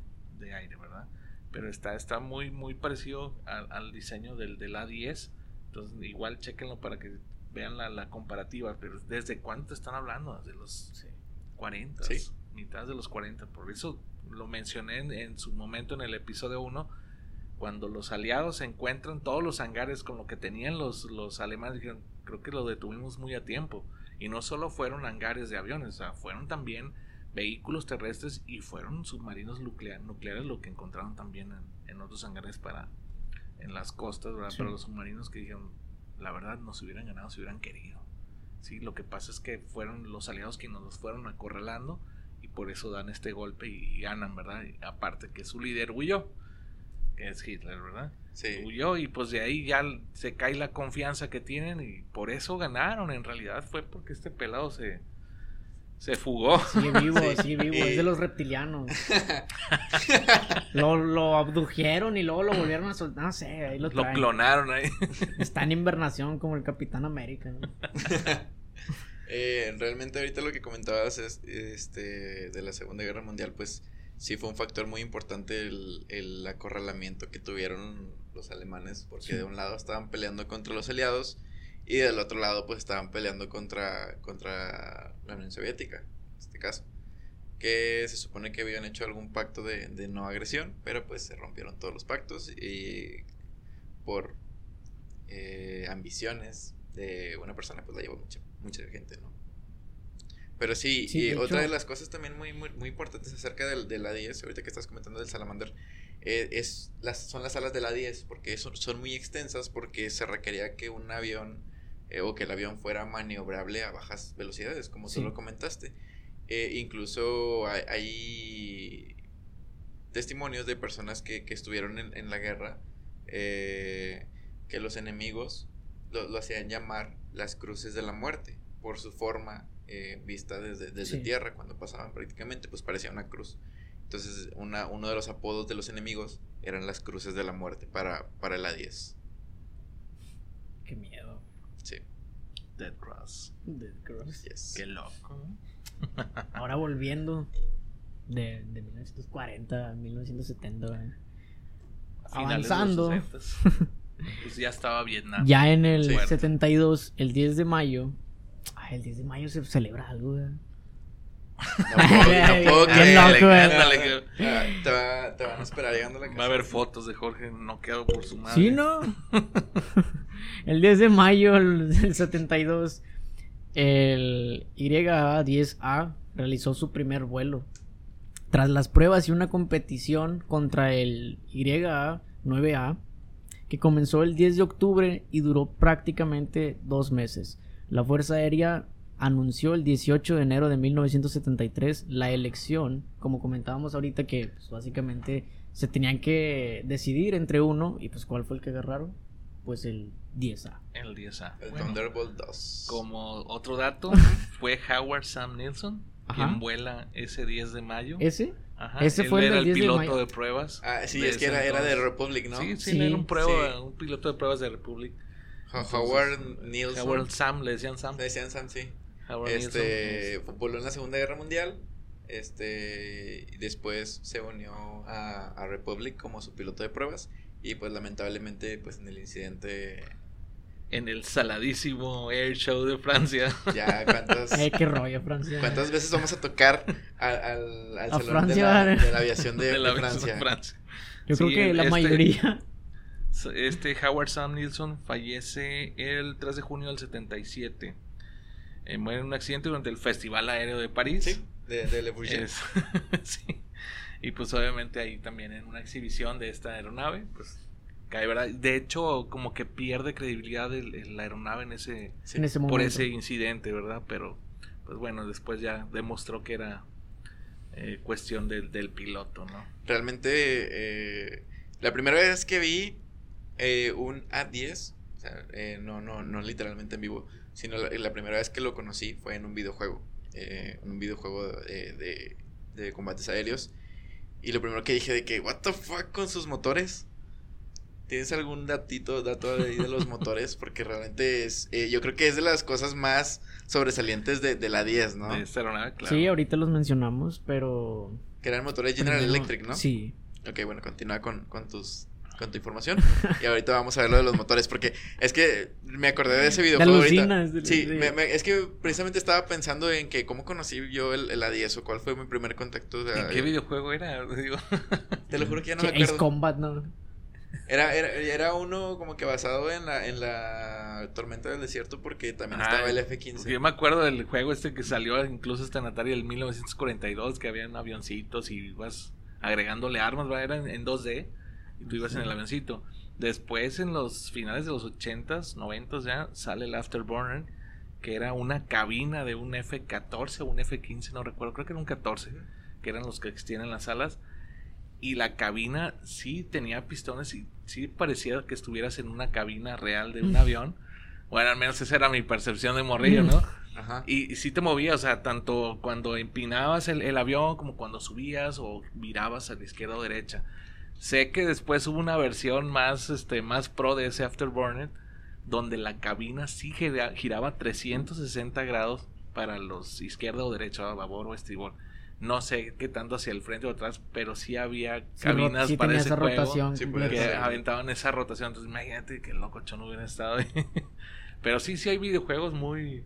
C: aire, ¿verdad? Pero está, está muy, muy parecido al, diseño del, del A10 entonces, igual chequenlo para que vean la, comparativa. Pero ¿desde cuánto están hablando? Desde los 40, mitad de los 40. Por eso lo mencioné en, su momento en el episodio 1. Cuando los aliados encuentran todos los hangares con lo que tenían los, los alemanes, dijeron, creo que lo detuvimos muy a tiempo. Y no solo fueron hangares de aviones, o sea, fueron también vehículos terrestres y fueron submarinos nucleares lo que encontraron también en, en otros hangares para, en las costas, ¿verdad? Pero los submarinos que dijeron, la verdad, nos hubieran ganado si hubieran querido. Sí, lo que pasa es que fueron los aliados quienes nos fueron acorralando por eso dan este golpe y ganan, ¿verdad? aparte que su líder huyó, que es Hitler, ¿verdad? Sí. Huyó y pues de ahí ya se cae la confianza que tienen y por eso ganaron. En realidad fue porque este pelado se, se fugó.
A: Sigue vivo, sigue vivo. Es de los reptilianos. lo, lo, abdujeron y luego lo volvieron a soltar. No sé, ahí lo
C: Lo clonaron ahí.
A: Está en invernación como el Capitán América.
B: eh, realmente ahorita lo que comentabas es este de la Segunda Guerra Mundial, pues sí fue un factor muy importante el, el acorralamiento que tuvieron los alemanes, porque de un lado estaban peleando contra los aliados y del otro lado, pues estaban peleando contra, contra la Unión Soviética, en este caso. Que se supone que habían hecho algún pacto de, no agresión, pero pues se rompieron todos los pactos y por eh, ambiciones de una persona, pues la llevó mucha, mucha gente, ¿no? Pero sí, y otra de las cosas también muy, muy, muy importantes acerca del, del A10, ahorita que estás comentando del Salamander, eh, es las, son las alas del A10, porque son, son muy extensas, porque se requería que un avión eh, o que el avión fuera maniobrable a bajas velocidades, como tú lo comentaste. Eh, incluso hay, testimonios de personas que, estuvieron en, la guerra, que los enemigos lo, hacían llamar las cruces de la muerte, por su forma vista desde, desde tierra, cuando pasaban prácticamente, pues parecía una cruz. Entonces, una, uno de los apodos de los enemigos eran las cruces de la muerte para, para el A10.
A: Qué miedo.
C: Dead Cross.
A: Dead Cross.
C: Yes. Qué loco.
A: Ahora volviendo de, de 1940 a 1970. Avanzando.
C: pues ya estaba Vietnam.
A: Ya en el 72, el 10 de mayo. Ay, el 10 de mayo se celebra algo, ¿verdad?
B: Tampoco, te, te van a esperar llegando a la casa.
C: Va a haber fotos de Jorge noqueado por su madre.
A: Sí, ¿no? el 10 de mayo del 72, el YA-10A realizó su primer vuelo. Tras las pruebas y una competición contra el YA-9A, que comenzó el 10 de octubre y duró prácticamente dos meses. La Fuerza Aérea anunció el 18 de enero de 1973 la elección, como comentábamos ahorita que pues, básicamente se tenían que decidir entre uno y pues cuál fue el que agarraron, pues el 10A.
C: El 10A.
B: El Thunderbolt 2.
C: Como otro dato, fue Howard Sam Nilsson quien vuela ese 10 de mayo.
A: ¿Ese?
C: Ajá, ese fue el, piloto de, pruebas.
B: Ah, sí, es que era, era, de Republic, ¿no?
C: Sí, sí, era un, prueba, un piloto de pruebas de Republic.
B: Howard Nilsson.
C: Howard Sam, le decían Sam.
B: Le decían Sam, sí este, voló en la Segunda Guerra Mundial. Este, y después se unió a, Republic como su piloto de pruebas. Y pues lamentablemente, pues en el incidente
C: en el saladísimo Air Show de Francia.
B: Ya, ¿cuántas,
A: qué rollo, Francia.
B: ¿Cuántas veces vamos a tocar al, al, salón de la, de la, aviación de, Francia?
A: Yo creo que la este mayoría.
C: Este Howard Sam Nilsson fallece el 3 de junio del 77 eh, muere en un accidente durante el Festival Aéreo de París.
B: Sí, de, Le
C: sí. Y pues obviamente ahí también en una exhibición de esta aeronave, pues cae, ¿verdad? De hecho, como que pierde credibilidad la aeronave en ese, por ese incidente, ¿verdad? Pero, pues bueno, después ya demostró que era eh, cuestión del, del piloto, ¿no?
B: Realmente, eh, la primera vez que vi un A10 O sea, eh, no, no, no literalmente en vivo, sino la, la primera vez que lo conocí fue en un videojuego. eh, en un videojuego de, de, de combates aéreos. Y lo primero que dije de que, what the fuck con sus motores. ¿Tienes algún datito, dato ahí de los motores? Porque realmente es, eh, yo creo que es de las cosas más sobresalientes de, de la 10, ¿no?
C: De esta claro.
A: Sí, ahorita los mencionamos, pero...
B: Que eran motores General
A: primero-
B: Electric, ¿no?
A: Sí.
B: Ok, bueno, continúa con, con tus con tu información. y ahorita vamos a ver lo de los motores. Porque es que me acordé de ese videojuego ahorita.
A: de-
B: Sí,
A: de-
B: me- me- es que precisamente estaba pensando en que cómo conocí yo el, el A10 o cuál fue mi primer contacto.
C: ¿En qué videojuego era? Digo,
B: Te lo juro que ya no
A: Sí,
B: me
A: Ace
B: acuerdo.
A: Combat, ¿no?
B: Era, era, era uno como que basado en la, en la tormenta del desierto porque también
C: Ah,
B: estaba el
C: porque yo
B: F-15.
C: me acuerdo del juego este que salió incluso hasta en Atari del 1942, que habían avioncitos y ibas agregándole armas, ¿verdad? Era en, en 2D y tú ibas en el avioncito. Después, en los finales de los 80s, 90s ya, sale el Afterburner, que era una cabina de un F-14 o un F-15, no recuerdo, creo que era un 14, que eran los que existían en las salas. Y la cabina sí tenía pistones y sí parecía que estuvieras en una cabina real de un
A: Mm.
C: avión. Bueno, al menos esa era mi percepción de morrillo,
A: Mm.
C: ¿no?
B: Ajá.
C: Y, y sí te movía, o sea, tanto cuando empinabas el, el avión como cuando subías o virabas a la izquierda o derecha. Sé que después hubo una versión más, este, más pro de ese Afterburner, donde la cabina sí gira- giraba 360 grados para los izquierda o derecha, a babor o estribor. No sé qué tanto hacia el frente o atrás, pero sí había cabinas
A: sí
C: para
A: tenía
C: ese
A: esa
C: juego
A: rotación
B: Sí,
A: completa.
C: que
B: Sí.
C: aventaban esa rotación. Entonces, imagínate que loco no hubiera estado ahí. Pero sí, sí hay videojuegos muy,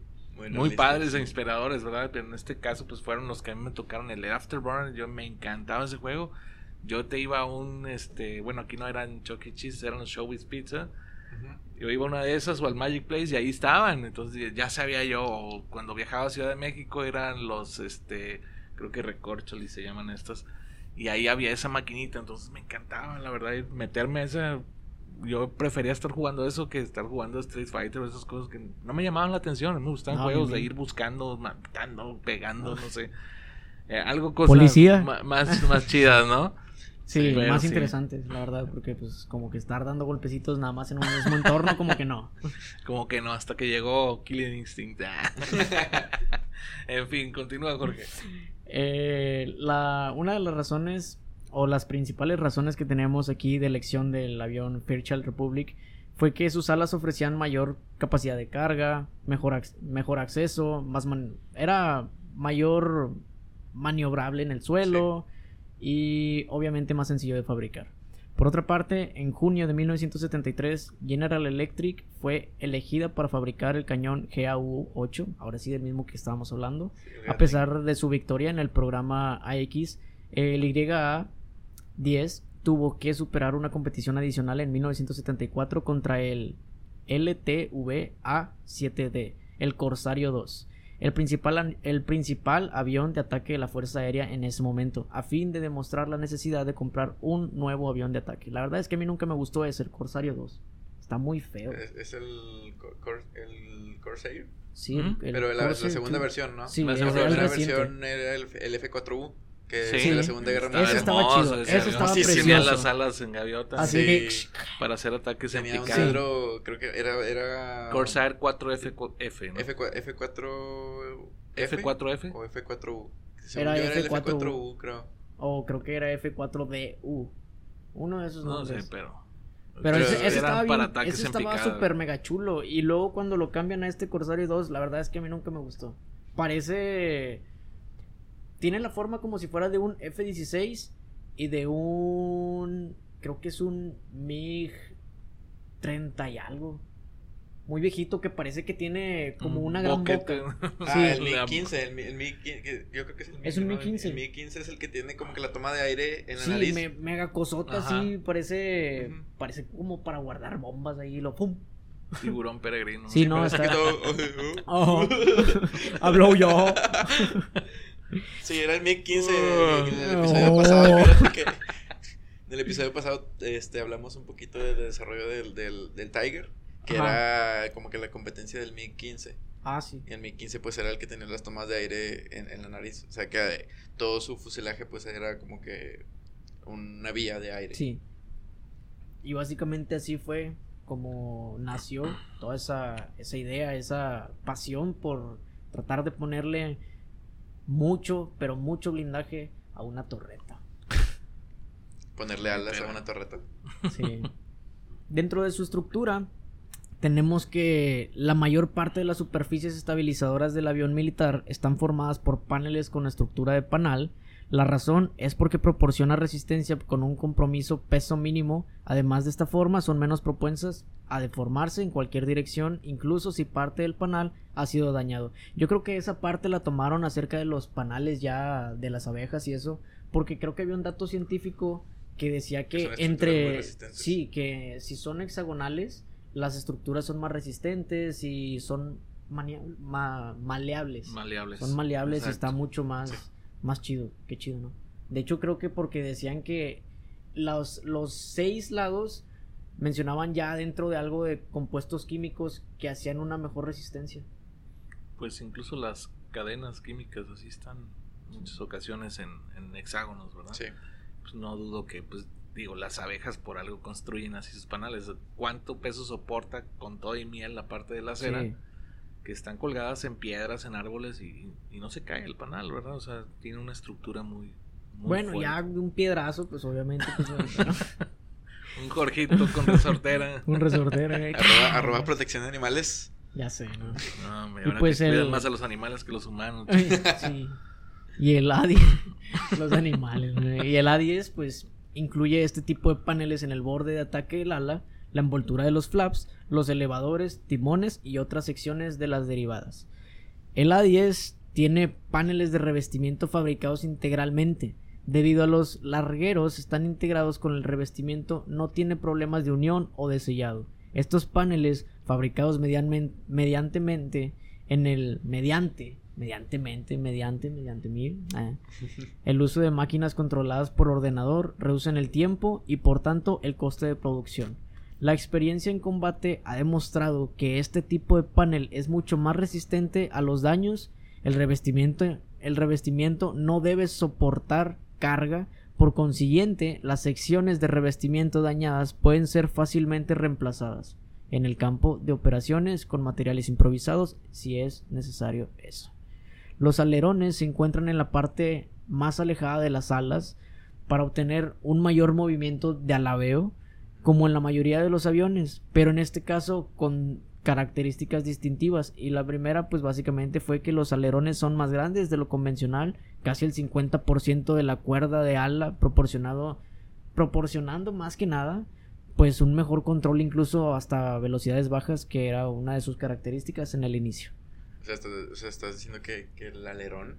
C: muy padres e inspiradores, ¿verdad? Pero en este caso, pues fueron los que a mí me tocaron el Afterburner. Yo me encantaba ese juego. Yo te iba a un, este, bueno, aquí no eran Chuck E. Cheese, eran los Showbiz Pizza. Yo iba a una de esas o al Magic Place y ahí estaban. Entonces ya sabía yo, cuando viajaba a Ciudad de México eran los, este, creo que Recorcholis se llaman estos. Y ahí había esa maquinita, entonces me encantaba, la verdad, meterme a esa... Yo prefería estar jugando eso que estar jugando Street Fighter o esas cosas que no me llamaban la atención. Me gustaban
A: No,
C: juegos de ir buscando, matando, pegando, no sé. Eh, algo cosas
A: Policía.
C: más, más chidas, ¿no?
A: Sí,
C: Pero
A: más
C: sí.
A: interesantes, la verdad, porque pues como que estar dando golpecitos nada más en un mismo entorno, como que no.
C: Como que no, hasta que llegó Killing Instinct. en fin, continúa Jorge.
A: Eh, la, una de las razones, o las principales razones que tenemos aquí de elección del avión Fairchild Republic fue que sus alas ofrecían mayor capacidad de carga, mejor, ac- mejor acceso, más man- era mayor maniobrable en el suelo y obviamente más sencillo de fabricar. Por otra parte, en junio de 1973, General Electric fue elegida para fabricar el cañón GAU-8, ahora sí del mismo que estábamos hablando, a pesar de su victoria en el programa AX, el YA-10 tuvo que superar una competición adicional en 1974 contra el LTV-A7D, el Corsario 2, el principal, el principal avión de ataque de la Fuerza Aérea en ese momento, a fin de demostrar la necesidad de comprar un nuevo avión de ataque. La verdad es que a mí nunca me gustó ese, el Corsario 2. Está muy feo.
B: Es, es el, Cor- el Corsair.
A: Sí, el
B: Pero la, segunda
A: sí.
B: versión, ¿no?
A: Sí,
C: La segunda
B: versión era el, el F4U, que
C: Sí.
B: es de la Segunda Guerra
A: Ese
B: Mundial.
A: estaba
C: Hermoso
A: chido,
C: ese
A: ese estaba.
C: Sí,
A: precioso.
C: tenía las alas en gaviota
A: Así que...
B: Sí.
C: para hacer ataques en
B: Tenía un
C: picado.
B: cilindro, creo que era... era
C: Corsair 4F, F, ¿no?
B: F4, F4...
C: F4F.
B: O F4U. Según
A: Era
B: yo era el
A: F4U.
B: F4U, creo.
A: O creo que era F4DU. Uno de esos
C: No
A: nombres.
C: sé, pero.
A: Pero, ese, ese
C: eran
A: estaba, bien, ese
C: en
A: estaba
C: picada.
A: súper mega chulo. Y luego cuando lo cambian a este Corsario 2, la verdad es que a mí nunca me gustó. Parece... Tiene la forma como si fuera de un F-16 y de un... Creo que es un MiG 30 y algo. Muy viejito que parece que tiene como una gran
C: boquete.
A: boca.
B: Ah,
A: Sí.
B: el
C: La-
B: MiG-15, el, Mi- el MiG, yo creo que es el MiG.
A: Es un
B: ¿no?
A: MiG-15.
B: El MiG-15 es el que tiene como que la toma de aire en la
A: Sí,
B: nariz.
A: me- mega cosota
C: Ajá.
A: así, parece...
B: Ujú.
A: Parece como para guardar bombas ahí, lo pum.
C: Tiburón peregrino.
A: Sí, no, está-
B: todo-
A: Oh, hablo yo.
B: Sí, era el MiG-15
C: Oh.
B: en el episodio
A: Oh.
B: pasado. fíjate que en el episodio pasado este, hablamos un poquito del desarrollo del, del, del Tiger, que era como que la competencia del MiG-15.
A: Ah, sí.
B: Y el MiG-15 pues era el que tenía las tomas de aire en, en la nariz. O sea que eh, todo su fuselaje pues era como que una vía de aire.
A: Sí. Y básicamente así fue como nació toda esa, esa idea, esa pasión por tratar de ponerle mucho, pero mucho blindaje a una torreta.
B: Ponerle alas a una torreta.
A: Sí. Dentro de su estructura tenemos que la mayor parte de las superficies estabilizadoras del avión militar están formadas por paneles con estructura de panal. La razón es porque proporciona resistencia con un compromiso peso mínimo. Además de esta forma son menos propensas a deformarse en cualquier dirección, incluso si parte del panal ha sido dañado. Yo creo que esa parte la tomaron acerca de los panales ya de las abejas y eso, porque creo que había un dato científico que decía que, entre sí, que si son hexagonales las estructuras son más resistentes y son mania- ma- maleables.
C: Maleables.
A: Son maleables y está mucho más,
B: Sí.
A: Más chido. Qué chido, ¿no? De hecho, creo que porque decían que los, los seis lados mencionaban ya dentro de algo de compuestos químicos que hacían una mejor resistencia.
C: Pues incluso las cadenas químicas así están en muchas ocasiones en, en hexágonos, ¿verdad?
B: Sí.
C: Pues no dudo que, pues, digo, las abejas por algo construyen así sus panales. ¿Cuánto peso soporta con todo y miel la parte de la cera?
A: Sí.
C: Que están colgadas en piedras, en árboles y, y no se cae el panal, ¿verdad? O sea, tiene una estructura muy. muy
A: Bueno,
C: fuerte.
A: ya un piedrazo, pues obviamente. pues, bueno,
C: Un Jorgito con resortera.
A: un resortero. ¿eh?
B: Arroba, arroba protección de animales.
A: Ya sé, ¿no?
C: No, me
A: Y pues
C: que cuidan
A: el-
C: más a los animales que los humanos.
A: Sí. Y el A10, los animales. ¿no? Y el A10, pues, incluye este tipo de paneles en el borde de ataque del ala, la envoltura de los flaps, los elevadores, timones y otras secciones de las derivadas. El A10 tiene paneles de revestimiento fabricados integralmente. Debido a los largueros están integrados con el revestimiento, no tiene problemas de unión o de sellado. Estos paneles, fabricados medianmen- mediantemente en el mediante, mediantemente, mediante, mediante mil, ah, el uso de máquinas controladas por ordenador reducen el tiempo y por tanto el coste de producción. La experiencia en combate ha demostrado que este tipo de panel es mucho más resistente a los daños. El revestimiento, el revestimiento no debe soportar carga. Por consiguiente, las secciones de revestimiento dañadas pueden ser fácilmente reemplazadas en el campo de operaciones con materiales improvisados si es necesario eso. Los alerones se encuentran en la parte más alejada de las alas para obtener un mayor movimiento de alabeo como en la mayoría de los aviones, pero en este caso con características distintivas y la primera pues básicamente fue que los alerones son más grandes de lo convencional, casi el 50% de la cuerda de ala proporcionado proporcionando más que nada pues un mejor control incluso hasta velocidades bajas que era una de sus características en el inicio.
B: O sea, estás, o sea, estás diciendo que, que el alerón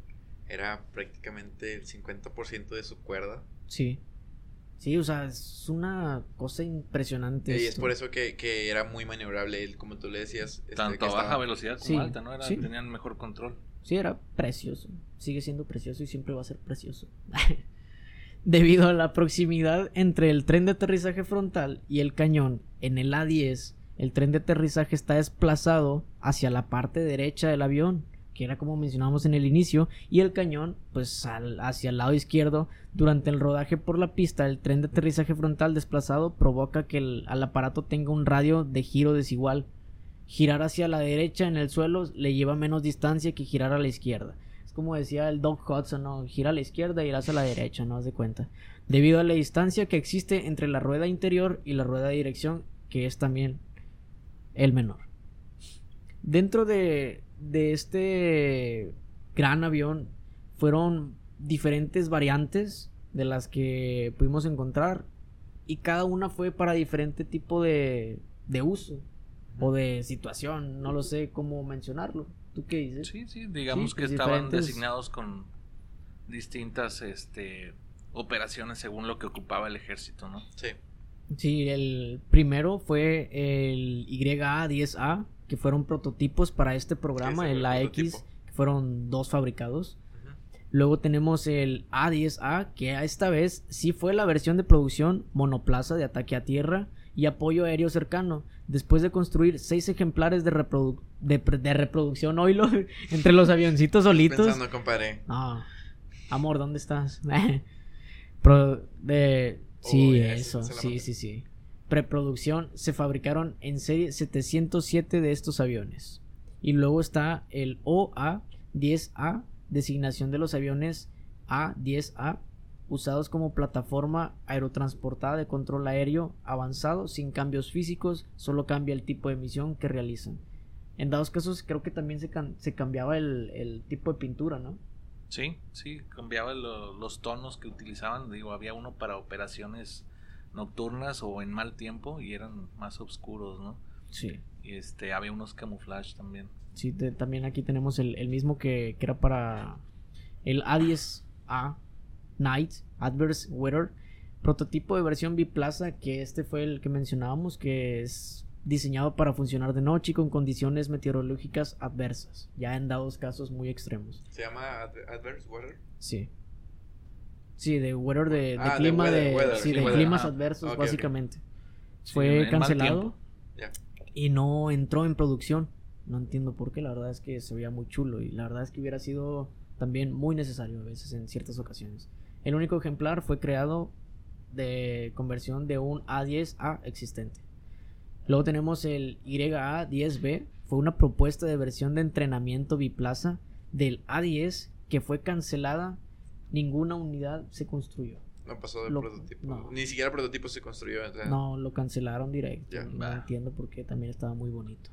B: era prácticamente el 50% de su cuerda.
A: Sí. Sí, o sea, es una cosa impresionante.
B: Y es por eso que, que era muy maniobrable. Él, como tú le decías, este,
C: Tanto
B: que
C: a baja
B: estaba-
C: velocidad como
A: Sí,
C: alta, ¿no? Era,
A: sí.
C: Tenían mejor control.
A: Sí, era precioso. Sigue siendo precioso y siempre va a ser precioso. Debido a la proximidad entre el tren de aterrizaje frontal y el cañón en el A10, el tren de aterrizaje está desplazado hacia la parte derecha del avión, que era como mencionamos en el inicio, y el cañón, pues hacia el lado izquierdo. Durante el rodaje por la pista, el tren de aterrizaje frontal desplazado provoca que el, al aparato tenga un radio de giro desigual. Girar hacia la derecha en el suelo le lleva menos distancia que girar a la izquierda. Es como decía el Doc Hudson, ¿no? Gira a la izquierda y irás a la derecha, ¿no? Haz de cuenta. Debido a la distancia que existe entre la rueda interior y la rueda de dirección, que es también el menor. Dentro de, de este gran avión fueron diferentes variantes de las que pudimos encontrar y cada una fue para diferente tipo de, de uso o de situación, no lo sé cómo mencionarlo. ¿Tú qué dices?
C: Sí, sí, digamos
A: Sí,
C: que
A: pues,
C: estaban
A: diferentes-
C: designados con distintas este, operaciones según lo que ocupaba el ejército, ¿no?
B: Sí.
A: Sí, el primero fue el YA-10A, que fueron prototipos para este programa, el AX, que fueron dos fabricados. Luego tenemos el A10A, que a esta vez sí fue la versión de producción monoplaza de ataque a tierra y apoyo aéreo cercano, después de construir seis ejemplares de, reprodu- de, de reproducción oilo entre los avioncitos solitos.
B: Pensando, compadre.
A: No, amor, ¿dónde estás? Pro- de... Sí,
B: Oh,
A: eso, sí, sí, sí. Preproducción se fabricaron en serie 707 de estos aviones. Y luego está el OA-10A, designación de los aviones A-10A, usados como plataforma aerotransportada de control aéreo avanzado sin cambios físicos, solo cambia el tipo de misión que realizan. En dados casos creo que también se, se cambiaba el, el, tipo de pintura, ¿no?
C: Sí, sí, cambiaba los tonos que utilizaban. Digo, había uno para operaciones nocturnas o en mal tiempo y eran más oscuros, ¿no?
A: Sí.
C: Y este, había unos camuflaje también.
A: Sí, también aquí tenemos el, el mismo que, que, era para el A10A Night Adverse Weather, prototipo de versión biplaza, que este fue el que mencionábamos, que es diseñado para funcionar de noche y con condiciones meteorológicas adversas, ya en dados casos muy extremos.
B: ¿Se llama Adverse Weather?
A: Sí. Sí, de weather de,
B: Ah, de
A: clima
B: weather,
A: de,
B: weather,
A: sí, de
B: weather.
A: climas
B: Ah,
A: adversos básicamente. Fue cancelado y no entró en producción. No entiendo por qué, la verdad es que se veía muy chulo y la verdad es que hubiera sido también muy necesario a veces en ciertas ocasiones. El único ejemplar fue creado de conversión de un A10A existente. Luego tenemos el YA10B, fue una propuesta de versión de entrenamiento biplaza del A10 que fue cancelada, ninguna unidad se construyó.
B: No pasó del
A: Lo-
B: prototipo.
A: no.
B: Ni siquiera el prototipo se construyó. o sea,
A: No, lo cancelaron directo.
B: Ya.
A: no
C: Bah.
A: entiendo por qué, también estaba muy bonito.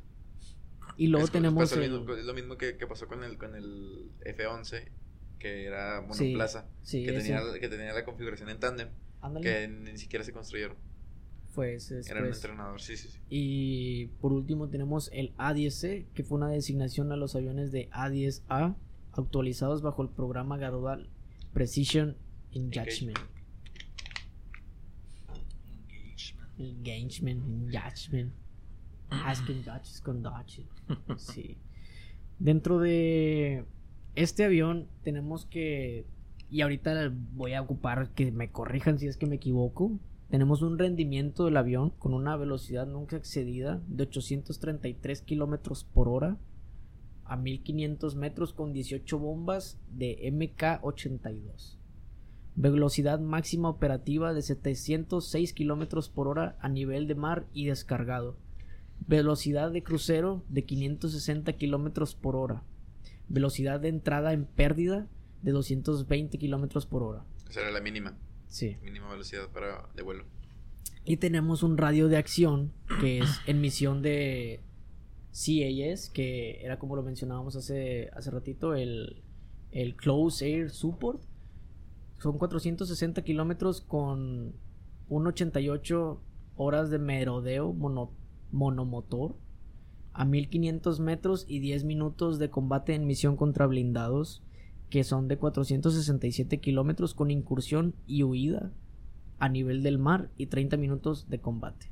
A: Y luego
B: es,
A: tenemos el-
B: lo mismo, es lo mismo que, que pasó con el, con el F11, que era
A: Sí,
B: monoplaza,
A: sí,
B: que,
A: ese-
B: tenía, que tenía la configuración en tándem,
A: ándale,
B: que ni siquiera se construyeron.
A: fue ese
B: Era un entrenador, sí, sí, sí.
A: Y por último tenemos el A10C, que fue una designación a los aviones de A10A actualizados bajo el programa gradual Precision Engagement. Engagement, engagement. Asking Dodges con Dodge. Sí. Dentro de este avión tenemos que. Y ahorita voy a ocupar que me corrijan si es que me equivoco. Tenemos un rendimiento del avión con una velocidad nunca excedida de 833 kilómetros por hora a 1500 metros con 18 bombas de MK82. Velocidad máxima operativa de 706 kilómetros por hora a nivel de mar y descargado. Velocidad de crucero de 560 kilómetros por hora. Velocidad de entrada en pérdida de 220 kilómetros por hora.
B: Esa era la mínima,
A: Sí.
B: mínima velocidad para, de vuelo.
A: Y tenemos un radio de acción que es en misión de CAS, que era como lo mencionábamos hace, hace ratito, el, el Close Air Support. Son 460 kilómetros con un 88 horas de merodeo mono- monomotor a 1500 metros y 10 minutos de combate en misión contra blindados que son de 467 kilómetros con incursión y huida a nivel del mar y 30 minutos de combate.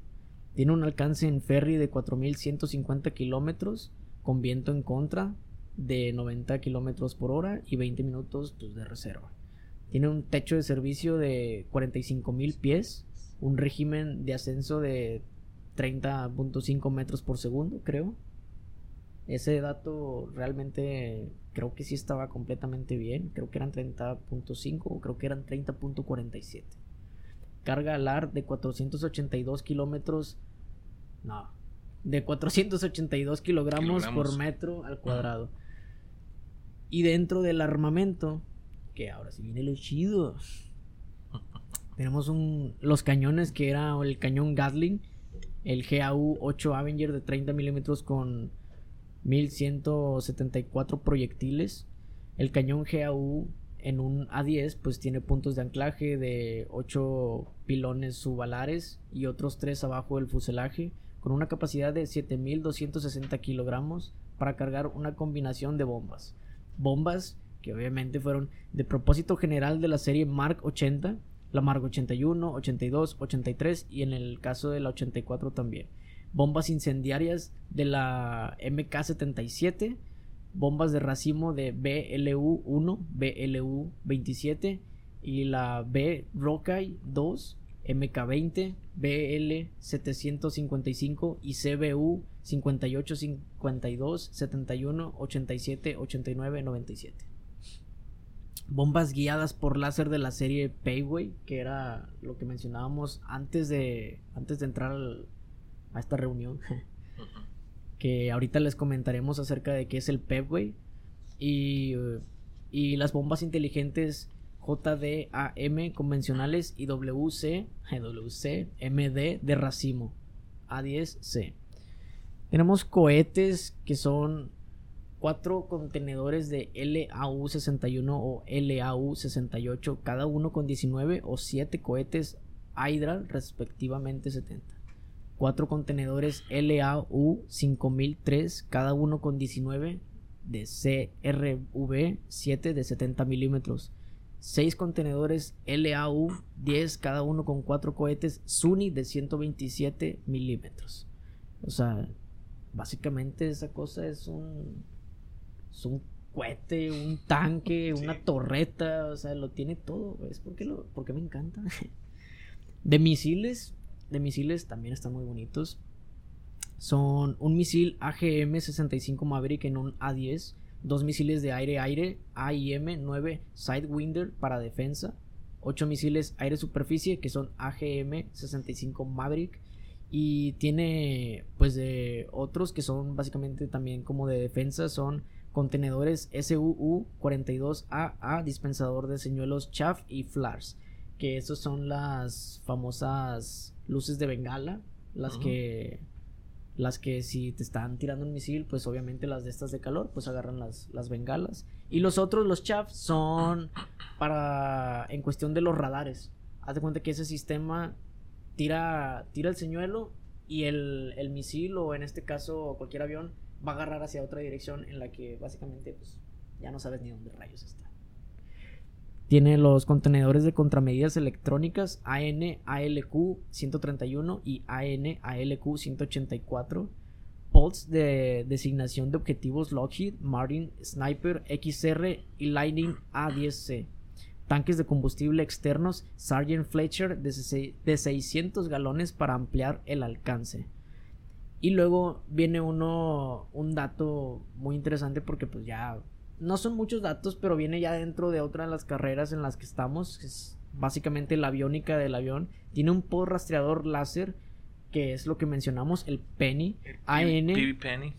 A: Tiene un alcance en ferry de 4150 kilómetros con viento en contra de 90 kilómetros por hora y 20 minutos pues, de reserva. Tiene un techo de servicio de 45.000 pies, un régimen de ascenso de 30.5 metros por segundo, creo. Ese dato realmente creo que sí estaba completamente bien. Creo que eran 30.5 o creo que eran 30.47. Carga alar de 482 kilómetros. No. De 482 kilogramos,
C: Kilogramos.
A: por metro al cuadrado. Y dentro del armamento, que ahora sí viene lo chido. Tenemos un, los cañones que era el cañón Gatling, el GAU 8 Avenger de 30 milímetros con 1174 proyectiles. El cañón GAU en un A10 pues tiene puntos de anclaje de 8 pilones subalares y otros 3 abajo del fuselaje con una capacidad de 7260 kilogramos para cargar una combinación de bombas. Bombas que obviamente fueron de propósito general de la serie Mark 80, la Mark 81, 82, 83 y en el caso de la 84 también. Bombas incendiarias de la MK77, bombas de racimo de BLU-1, BLU-27 y la B Rockeye 2, MK20, BL-755 y CBU 58, 52, 71, 87, 89, 97. bombas guiadas por láser de la serie Payway, que era lo que mencionábamos antes de, antes de entrar a esta reunión. que ahorita les comentaremos acerca de qué es el Pepway. Y, y las bombas inteligentes JDAM convencionales y WC, de racimo. A10C. Tenemos cohetes que son cuatro contenedores de LAU-61 o LAU-68, cada uno con 19 o 7 cohetes Hydra, respectivamente 70. Cuatro contenedores LAU-5003, cada uno con 19 de CRV-7 de 70 milímetros. 6 contenedores LAU-10, cada uno con 4 cohetes Suni de 127 milímetros. O sea, básicamente esa cosa es un es un cohete, un tanque, una torreta, o sea, lo tiene todo, es porque lo porque me encanta. De misiles, de misiles también están muy bonitos. Son un misil AGM-65 Maverick en un A10, dos misiles de aire-aire AIM-9 Sidewinder para defensa, ocho misiles aire-superficie que son AGM-65 Maverick y tiene pues de otros que son básicamente también como de defensa son contenedores SUU-42AA, dispensador de señuelos chaff y flares, que esos son las famosas luces de bengala, las que las que si te están tirando un misil, pues obviamente las de estas de calor, pues agarran las, las bengalas. Y los otros, los chaff, son para en cuestión de los radares. Haz de cuenta que ese sistema tira, tira el señuelo y el, el misil o en este caso cualquier avión va a agarrar hacia otra dirección en la que básicamente pues ya no sabes ni dónde rayos está. Tiene los contenedores de contramedidas electrónicas AN ALQ 131 y AN ALQ 184. Pulse de designación de objetivos Lockheed, Martin, Sniper, XR y Lightning A10C. Tanques de combustible externos Sargent Fletcher de, de 600 galones para ampliar el alcance. Y luego viene uno, un dato muy interesante porque pues ya, no son muchos datos, pero viene ya dentro de otra de las carreras en las que estamos, es básicamente la aviónica del avión. Tiene un pod rastreador láser, que es lo que mencionamos, el Penny, AN.
C: Penny.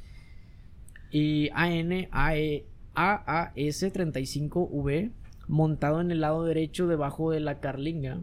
A: Y AN AE, AAS-35V, montado en el lado derecho debajo de la carlinga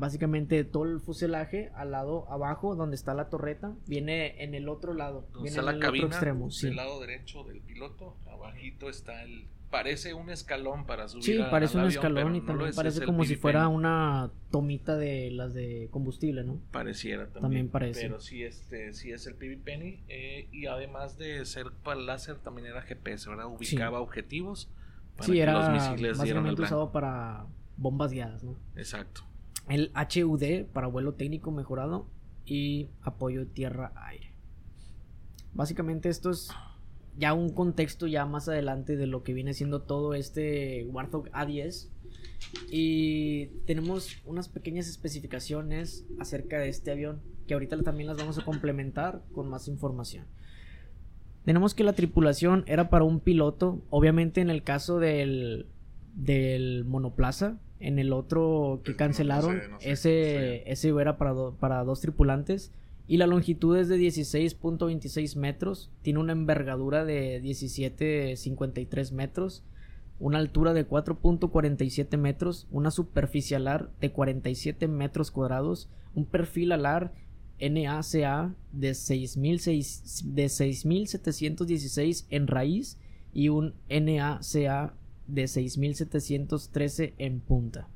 A: básicamente todo el fuselaje al lado abajo donde está la torreta viene en el otro lado viene
C: en
A: el
C: otro
A: extremo sí.
C: del lado derecho del piloto abajito está el parece un escalón para subir
A: sí
C: a,
A: parece
C: al
A: un
C: avión,
A: escalón y
C: no
A: también parece como si fuera una tomita de las de combustible no
C: pareciera también,
A: También parece.
C: pero sí este sí es el PV Penny eh, y además de ser para láser también era GPS verdad ubicaba objetivos para
A: sí
C: que
A: era
C: los misiles el
A: básicamente usado para bombas guiadas no
C: exacto
A: el HUD para vuelo técnico mejorado y apoyo tierra-aire. Básicamente esto es ya un contexto ya más adelante de lo que viene siendo todo este Warthog A10 y tenemos unas pequeñas especificaciones acerca de este avión que ahorita también las vamos a complementar con más información. Tenemos que la tripulación era para un piloto, obviamente en el caso del, del monoplaza, en el otro que
B: El-
A: cancelaron,
B: no sé, no sé,
A: ese, ese era para, do- para dos tripulantes. Y la longitud es de 16.26 metros, tiene una envergadura de 17.53 metros, una altura de 4.47 metros, una superficie alar de 47 metros cuadrados, un perfil alar NACA de 6.600 de 6.716 en raíz y un NACA de 6.713 en punta.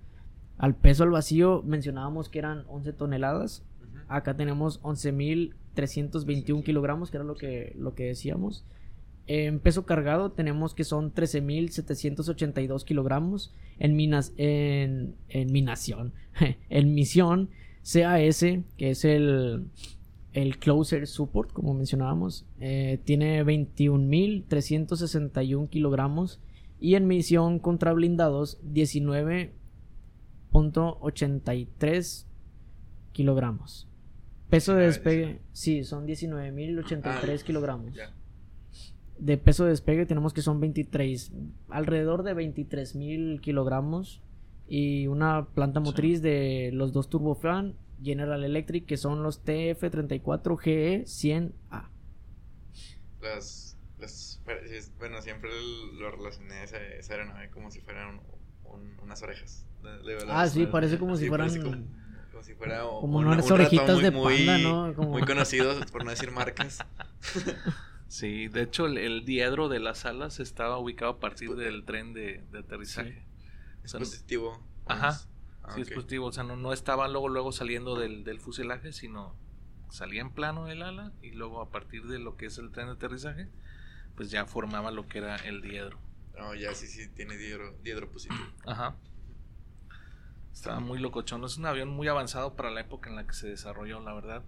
A: Al peso al vacío mencionábamos que eran 11 toneladas. Acá tenemos 11.321 kilogramos, que era lo que, lo que decíamos. En peso cargado tenemos que son 13.782 kilogramos. En, minas, en, en minación, en misión CAS, que es el, el Closer Support, como mencionábamos, eh, tiene 21.361 kilogramos. Y en misión contra blindados, 19.83 kilogramos. Peso de despegue, sí, son 19.083
B: Ah,
A: kilogramos.
C: ya.
A: de peso de despegue tenemos que son 23, alrededor de 23 mil kilogramos y una planta motriz de los dos turbofan General Electric que son los TF34GE 100A.
B: Las, las, bueno, siempre lo relacioné a esa, esa aeronave como si fueran unas orejas.
A: ah, sí, parece como si fueran...
B: Como, si fuera
A: como unas orejitas de panda, ¿no?
B: Muy conocidos, por no decir marcas.
C: Sí, de hecho el, diedro de las alas estaba ubicado a partir del tren de, aterrizaje.
B: Es positivo.
C: Ajá. Ah, sí, es positivo. O sea, no, no estaba luego, luego saliendo del, del, fuselaje, sino salía en plano el ala y luego a partir de lo que es el tren de aterrizaje, pues ya formaba lo que era el diedro.
B: No, ya sí, sí, tiene diedro, diedro positivo.
C: Ajá. Estaba muy locochón. Es un avión muy avanzado para la época en la que se desarrolló, la verdad.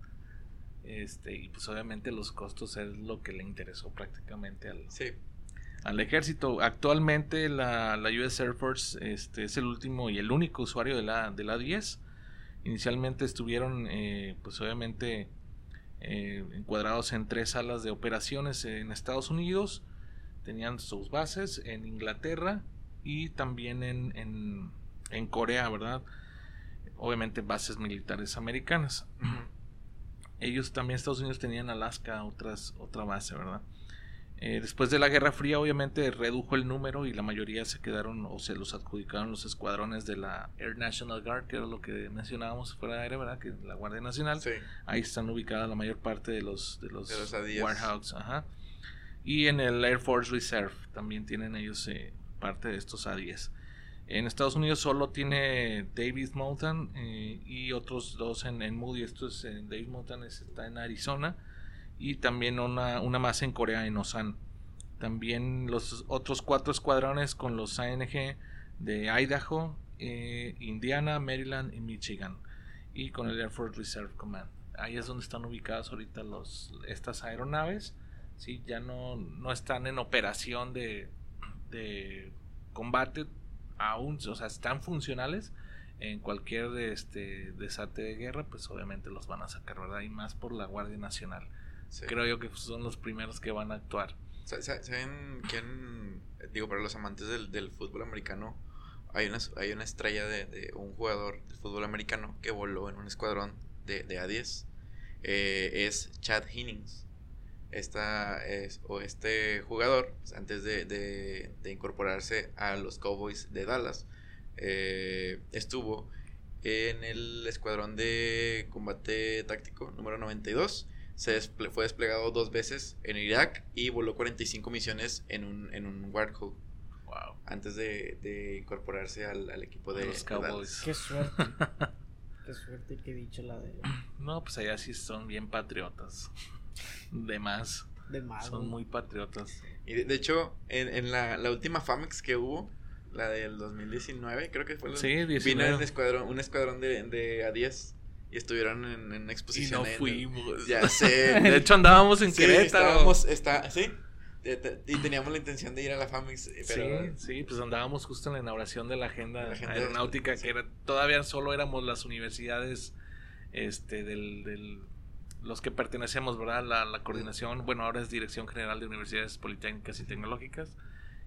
C: Este, y pues obviamente los costos es lo que le interesó prácticamente al, al ejército. Actualmente la, la, US Air Force este, es el último y el único usuario de la, de la 10. Inicialmente estuvieron eh, pues obviamente eh, encuadrados en tres salas de operaciones en Estados Unidos. Tenían sus bases en Inglaterra y también en, en, en Corea, ¿verdad? Obviamente bases militares americanas ellos también Estados Unidos tenían Alaska otras otra base verdad eh, después de la Guerra Fría obviamente redujo el número y la mayoría se quedaron o se los adjudicaron los escuadrones de la Air National Guard que era lo que mencionábamos fuera de aire verdad que la Guardia Nacional. Ahí están ubicadas la mayor parte de los de los, Warhawks ajá. Y en el Air Force Reserve también tienen ellos eh, parte de estos A10 en Estados Unidos solo tiene David Mountain eh, y otros dos en, Moody. Esto es en David Mountain está en Arizona y también una, una más en Corea, en Osan. También los otros cuatro escuadrones con los ANG de Idaho, eh, Indiana, Maryland y Michigan. Y con el Air Force Reserve Command. Ahí es donde están ubicadas ahorita los, estas aeronaves. ¿sí? Ya no, no están en operación de, de combate aún, o sea, están funcionales en cualquier este desate de guerra, pues obviamente los van a sacar, ¿verdad? Y más por la Guardia Nacional. Creo yo que son los primeros que van a actuar.
B: ¿Saben quién? Digo, para los amantes del, fútbol americano, hay una, hay una estrella de, un jugador del fútbol americano que voló en un escuadrón de, de A10. Eh, es Chad Hinnings esta es, o este jugador, pues, antes de, incorporarse a los Cowboys de Dallas, eh, estuvo en el escuadrón de combate táctico número 92. Se fue desplegado dos veces en Irak y voló 45 misiones en un, en un Warthog. Wow. Antes de, incorporarse al, equipo de, los Cowboys.
A: Qué suerte. Qué suerte que dicho la de.
C: No, pues allá sí son bien patriotas. De más.
A: De más.
C: Son muy patriotas.
B: Y de, hecho, en, en la, la, última FAMEX que hubo, la del 2019, creo que fue la.
C: Sí,
B: Vino un escuadrón, un escuadrón de, de A10 y estuvieron en, en exposición.
C: Y no fuimos.
B: ya sé.
C: de hecho, andábamos en
B: sí,
C: Querétaro.
B: Estábamos, está, sí. Y teníamos la intención de ir a la FAMEX.
C: Eh, pero... Sí, sí, pues andábamos justo en la inauguración de la agenda, aeronáutica, que era, todavía solo éramos las universidades este, del, del los que pertenecemos, ¿verdad? La, la coordinación, bueno, ahora es Dirección General de Universidades Politécnicas y Tecnológicas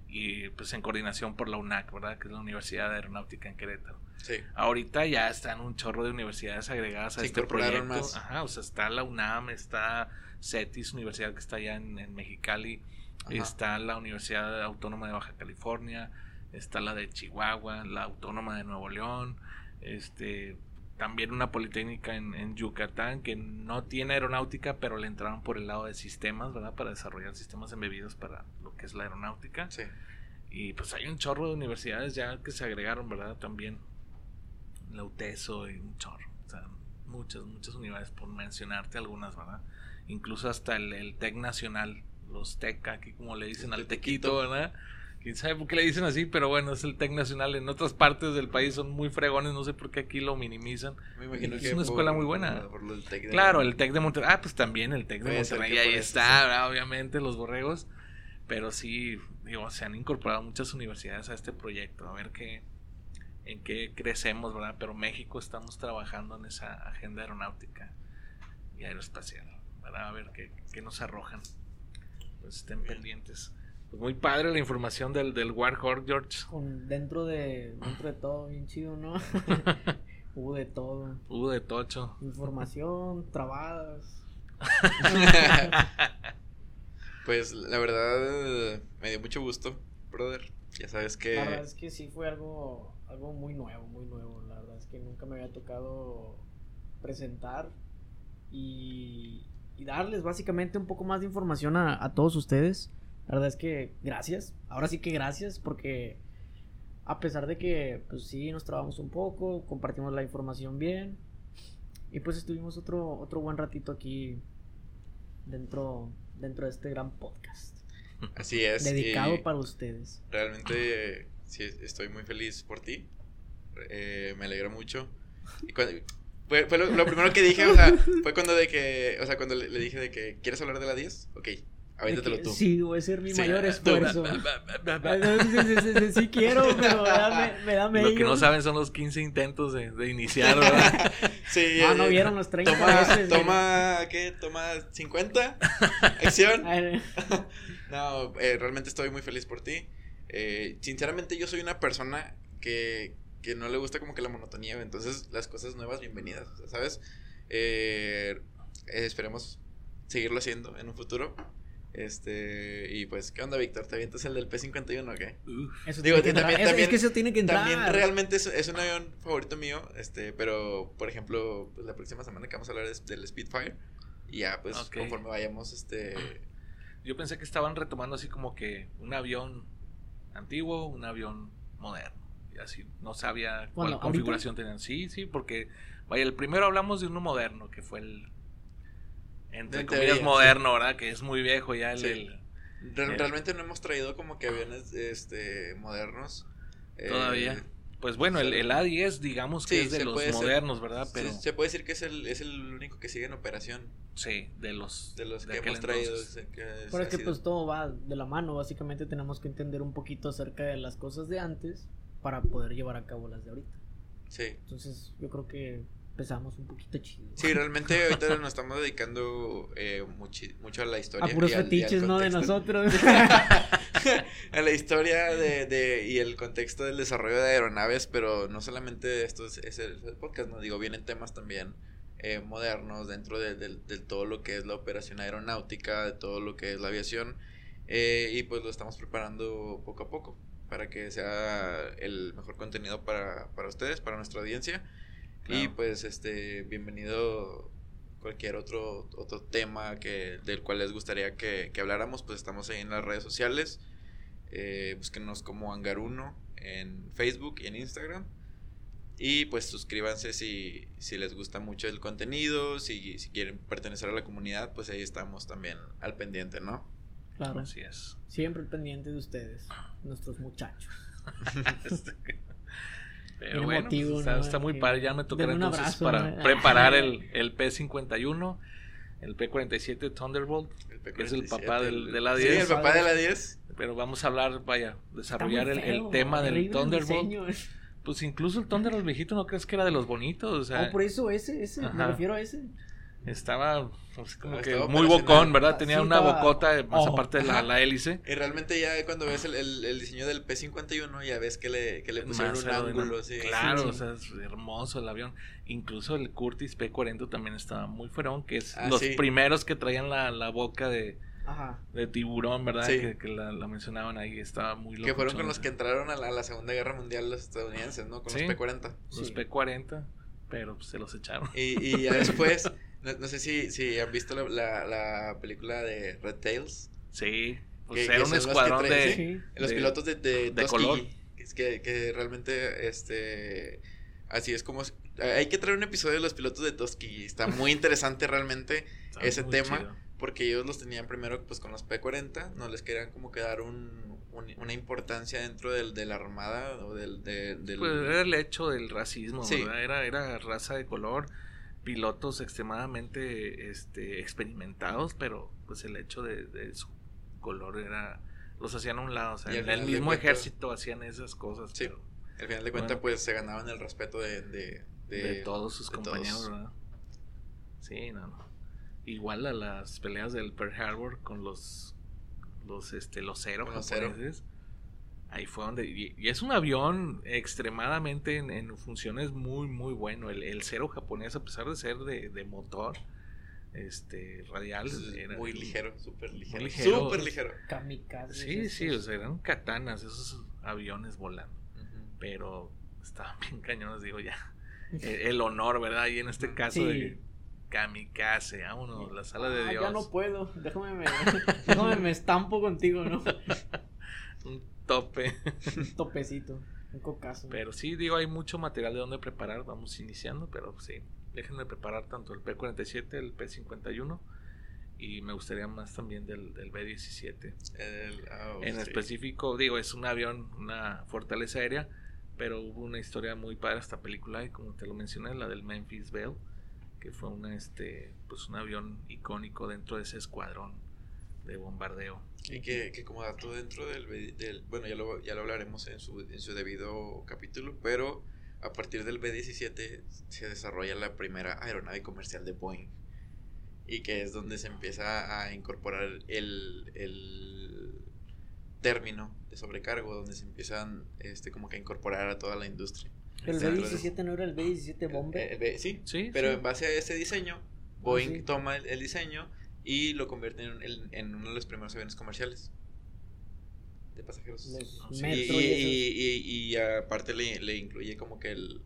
C: y pues en coordinación por la UNAC, ¿verdad? Que es la Universidad de Aeronáutica en Querétaro.
B: Sí.
C: Ahorita ya están un chorro de universidades agregadas a este proyecto. Ajá, o sea, está la UNAM, está CETIS, universidad que está allá en, Mexicali, está la Universidad Autónoma de Baja California, está la de Chihuahua, la Autónoma de Nuevo León, este también una politécnica en, Yucatán que no tiene aeronáutica, pero le entraron por el lado de sistemas, ¿verdad? Para desarrollar sistemas embebidos para que es la aeronáutica.
B: Sí.
C: Y pues hay un chorro de universidades ya que se agregaron, ¿verdad? También la UTESO y un chorro. O sea, muchas, muchas universidades, por mencionarte algunas, ¿verdad? Incluso hasta el, el TEC Nacional, los TEC, aquí como le dicen al tequito, ¿verdad? quién sabe por qué le dicen así, pero bueno, es el TEC Nacional. En otras partes del país son muy fregones, no sé por qué aquí lo minimizan.
B: Me imagino
C: es una escuela muy buena. claro, el TEC de Monterrey. Ah, pues también el TEC de Monterrey, ahí está, obviamente, los borregos. Pero sí, digo, se han incorporado muchas universidades a este proyecto, a ver qué, en qué crecemos, ¿verdad? Pero México estamos trabajando en esa agenda aeronáutica y aeroespacial, ¿verdad? A ver qué, qué nos arrojan. pues estén pendientes. Pues muy padre la información del, del Warhawk, George.
A: Con, dentro de dentro de todo, bien chido, ¿no? Hubo de todo.
C: Hubo de tocho.
A: Información, trabadas.
B: pues la verdad me dio mucho gusto, brother. Ya sabes que...
A: La verdad es que sí fue algo, algo muy nuevo, muy nuevo. La verdad es que nunca me había tocado presentar y, y darles básicamente un poco más de información a, a todos ustedes. La verdad es que gracias. Ahora sí que gracias porque a pesar de que pues sí nos trabamos un poco, compartimos la información bien y pues estuvimos otro otro buen ratito aquí dentro dentro de este gran podcast.
B: Así es.
A: Dedicado para ustedes.
B: Realmente sí estoy muy feliz por ti. Eh, me alegra mucho. Y cuando, fue, fue lo, lo, primero que dije, o sea, fue cuando de que, o sea, cuando le, le dije de que, ¿quieres hablar de la 10? Ok, Avéntatelo tú.
A: Sí, voy a ser mi sí, mayor esfuerzo. sí, sí, quiero, pero me da, me da medio.
C: Lo que no saben son los 15 intentos de, de iniciar, ¿verdad?
B: sí.
A: Ah, no vieron los 30
B: toma,
A: veces.
B: Toma, ¿qué? Toma 50. Acción. no, eh, realmente estoy muy feliz por ti. Eh, sinceramente, yo soy una persona que, que no le gusta como que la monotonía. Entonces, las cosas nuevas, bienvenidas. ¿Sabes? Eh, esperemos seguirlo haciendo en un futuro. Este, y pues, ¿qué onda, Víctor? ¿Te avientas el del P51 o qué?
A: Eso Digo, que también, también, es que eso tiene que entrar.
B: También realmente es, es, un avión favorito mío, este, pero, por ejemplo, pues, la próxima semana que vamos a hablar es del Spitfire, y ya, pues, okay. conforme vayamos, este...
C: Yo pensé que estaban retomando así como que un avión antiguo, un avión moderno, y así, no sabía cuál bueno, configuración ¿ahorita? tenían. Sí, sí, porque, vaya, el primero hablamos de uno moderno, que fue el entre comillas teoría, moderno, sí. ¿verdad? Que es muy viejo ya el, sí. el,
B: el, Realmente no hemos traído como que aviones este modernos.
C: Todavía. Eh, pues bueno, el, el, A10 digamos que sí, es de los modernos,
B: ser,
C: ¿verdad? Pero
B: se puede decir que es el, es el único que sigue en operación.
C: Sí, de los
B: de los de que hemos traído. Que
A: Pero es que pues todo va de la mano, básicamente tenemos que entender un poquito acerca de las cosas de antes para poder llevar a cabo las de ahorita.
B: Sí.
A: Entonces, yo creo que empezamos un poquito chido.
B: Sí, realmente ahorita nos estamos dedicando eh, mucho, mucho a la historia.
A: A puros fetiches, ¿no? De nosotros.
B: a la historia de, de, y el contexto del desarrollo de aeronaves, pero no solamente esto es, es, el, el, podcast, ¿no? Digo, vienen temas también eh, modernos dentro de, de, de, todo lo que es la operación aeronáutica, de todo lo que es la aviación, eh, y pues lo estamos preparando poco a poco para que sea el mejor contenido para, para ustedes, para nuestra audiencia. Claro. Y pues este bienvenido cualquier otro otro tema que del cual les gustaría que, que habláramos, pues estamos ahí en las redes sociales. Eh, búsquenos como Hangar1 en Facebook y en Instagram. Y pues suscríbanse si, si les gusta mucho el contenido, si, si quieren pertenecer a la comunidad, pues ahí estamos también al pendiente, ¿no?
A: Claro.
C: Así es.
A: Siempre pendiente de ustedes, nuestros muchachos.
C: Pero bueno, motivo, pues, está, ¿no? está, muy que padre. Ya me tocará entonces abrazo, para ¿no? preparar el, el P51, el P47 Thunderbolt, el P47, que es el papá del, de la 10.
B: Sí, el papá de la 10.
C: Pero vamos a hablar, vaya, desarrollar el, el, tema del Thunderbolt. Pues incluso el Thunderbolt viejito, ¿no crees que era de los bonitos? O sea,
A: oh, por eso ese, ese, Ajá. me refiero a ese.
C: Estaba pues, como no, que muy bocón, ¿verdad? Tenía sí, una estaba... bocota más oh. aparte de la, la, hélice.
B: Y realmente ya cuando ves el, el, el, diseño del P51 ya ves que le, que le pusieron un ángulo así.
C: Claro, sí, o sea, es hermoso el avión. Incluso el Curtis P40 también estaba muy fuerón, que es ah, los primeros que traían la, la boca de,
A: Ajá.
C: de tiburón, ¿verdad? Que, que la, la, mencionaban ahí, estaba muy loco.
B: Que fueron con los que entraron a la, a la, Segunda Guerra Mundial los estadounidenses, ¿no? Con los P40.
C: Los P40, pero pues, se los echaron.
B: Y, y ya después... No, no, sé si, si han visto la, la, la, película de Red Tails.
C: Sí, que, era que un escuadrón traen, de,
B: sí, Los pilotos de, de,
C: de color.
B: Es que, que realmente, este, así es como... Hay que traer un episodio de los pilotos de Toski. Está muy interesante realmente Está ese tema. Chido. Porque ellos los tenían primero pues con los P40. No les querían como que dar un, un, una importancia dentro del, de la armada o del... De, del...
C: Pues era el hecho del racismo, sí. ¿verdad? Era, era raza de color pilotos extremadamente este, experimentados, pero pues el hecho de, de, su color era los hacían a un lado, o sea, en el mismo cuenta, ejército hacían esas cosas.
B: Sí,
C: pero,
B: al final de cuentas bueno, pues se ganaban el respeto de, de,
C: de todos sus compañeros,
B: todos.
C: ¿verdad? Sí, no, no. Igual a las peleas del Pearl Harbor con los los, este, los cero
B: Zero.
C: Ahí fue donde. Y, y es un avión extremadamente en, en funciones muy, muy bueno. El, el cero japonés, a pesar de ser de, de motor este radial,
B: Es
C: era
B: muy ligero, súper ligero.
C: ligero.
B: Súper ligero.
A: Kamikaze.
C: Sí, sí, o sea, eran katanas esos aviones volando. Pero estaban bien cañones, digo ya. El, el honor, ¿verdad? Y en este caso
A: Sí.
C: de kamikaze, vámonos, la sala de
A: Ah,
C: Dios.
A: Ya no puedo. Déjame me, déjame me estampo contigo, ¿no?
C: Un tope.
A: Un topecito. Un cocazo.
C: Pero sí, digo, hay mucho material de donde preparar. Vamos iniciando, pero sí, déjenme preparar tanto el P47, el P51 y me gustaría más también del, del B17.
B: El- oh,
C: en
B: sí.
C: específico, digo, es un avión, una fortaleza aérea, pero hubo una historia muy padre esta película y como te lo mencioné, la del Memphis Belle, que fue una, este, pues un avión icónico dentro de ese escuadrón de bombardeo.
B: Y que, que como dato dentro del, B- del- bueno, ya lo, ya lo hablaremos en su, en su debido capítulo, pero a partir del B-17 se desarrolla la primera aeronave comercial de Boeing. Y que es donde se empieza a incorporar el, el término de sobrecargo, donde se empiezan este, como que a incorporar a toda la industria.
A: ¿El
B: Dentro de-
A: B-17 no era el B-17 Bomber?
B: Eh, eh, sí,
C: Sí,
B: pero
C: sí.
B: en base a ese diseño, Boeing
A: sí.
B: toma el, el diseño y lo convierte en, en- en uno de los primeros aviones comerciales de pasajeros. Y, y-
A: y,
B: aparte le, le incluye como que el,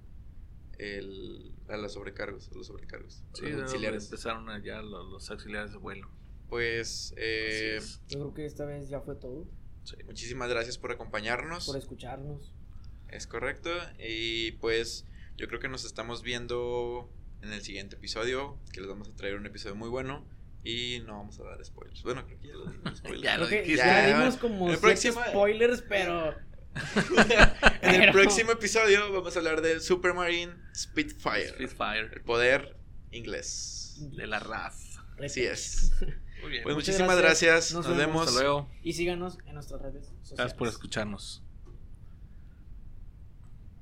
B: el a los sobrecargos, a los sobrecargos,
C: Sí,
B: los auxiliares.
C: empezaron allá los, los auxiliares de vuelo.
B: Pues eh.
A: Yo creo que esta vez ya fue todo.
C: Sí.
B: muchísimas gracias por acompañarnos.
A: Por escucharnos.
B: Es correcto. Y pues yo creo que nos estamos viendo en el siguiente episodio, que les vamos a traer un episodio muy bueno. Y no vamos a dar spoilers. Bueno, creo que ya lo dimos spoilers.
C: Ya lo
A: que
C: dijiste.
A: ya
B: Ya,
A: dimos como
B: el
A: siete
B: próximo-
A: spoilers, pero...
B: en el próximo episodio vamos a hablar del Supermarine Spitfire.
C: Spitfire,
B: El poder inglés.
C: de la RAF.
B: Así es.
C: Muy bien.
B: Pues muchísimas gracias.
A: gracias.
B: Nos,
A: Nos vemos.
B: vemos.
C: Hasta luego.
A: Y síganos en nuestras redes sociales.
C: Gracias por escucharnos.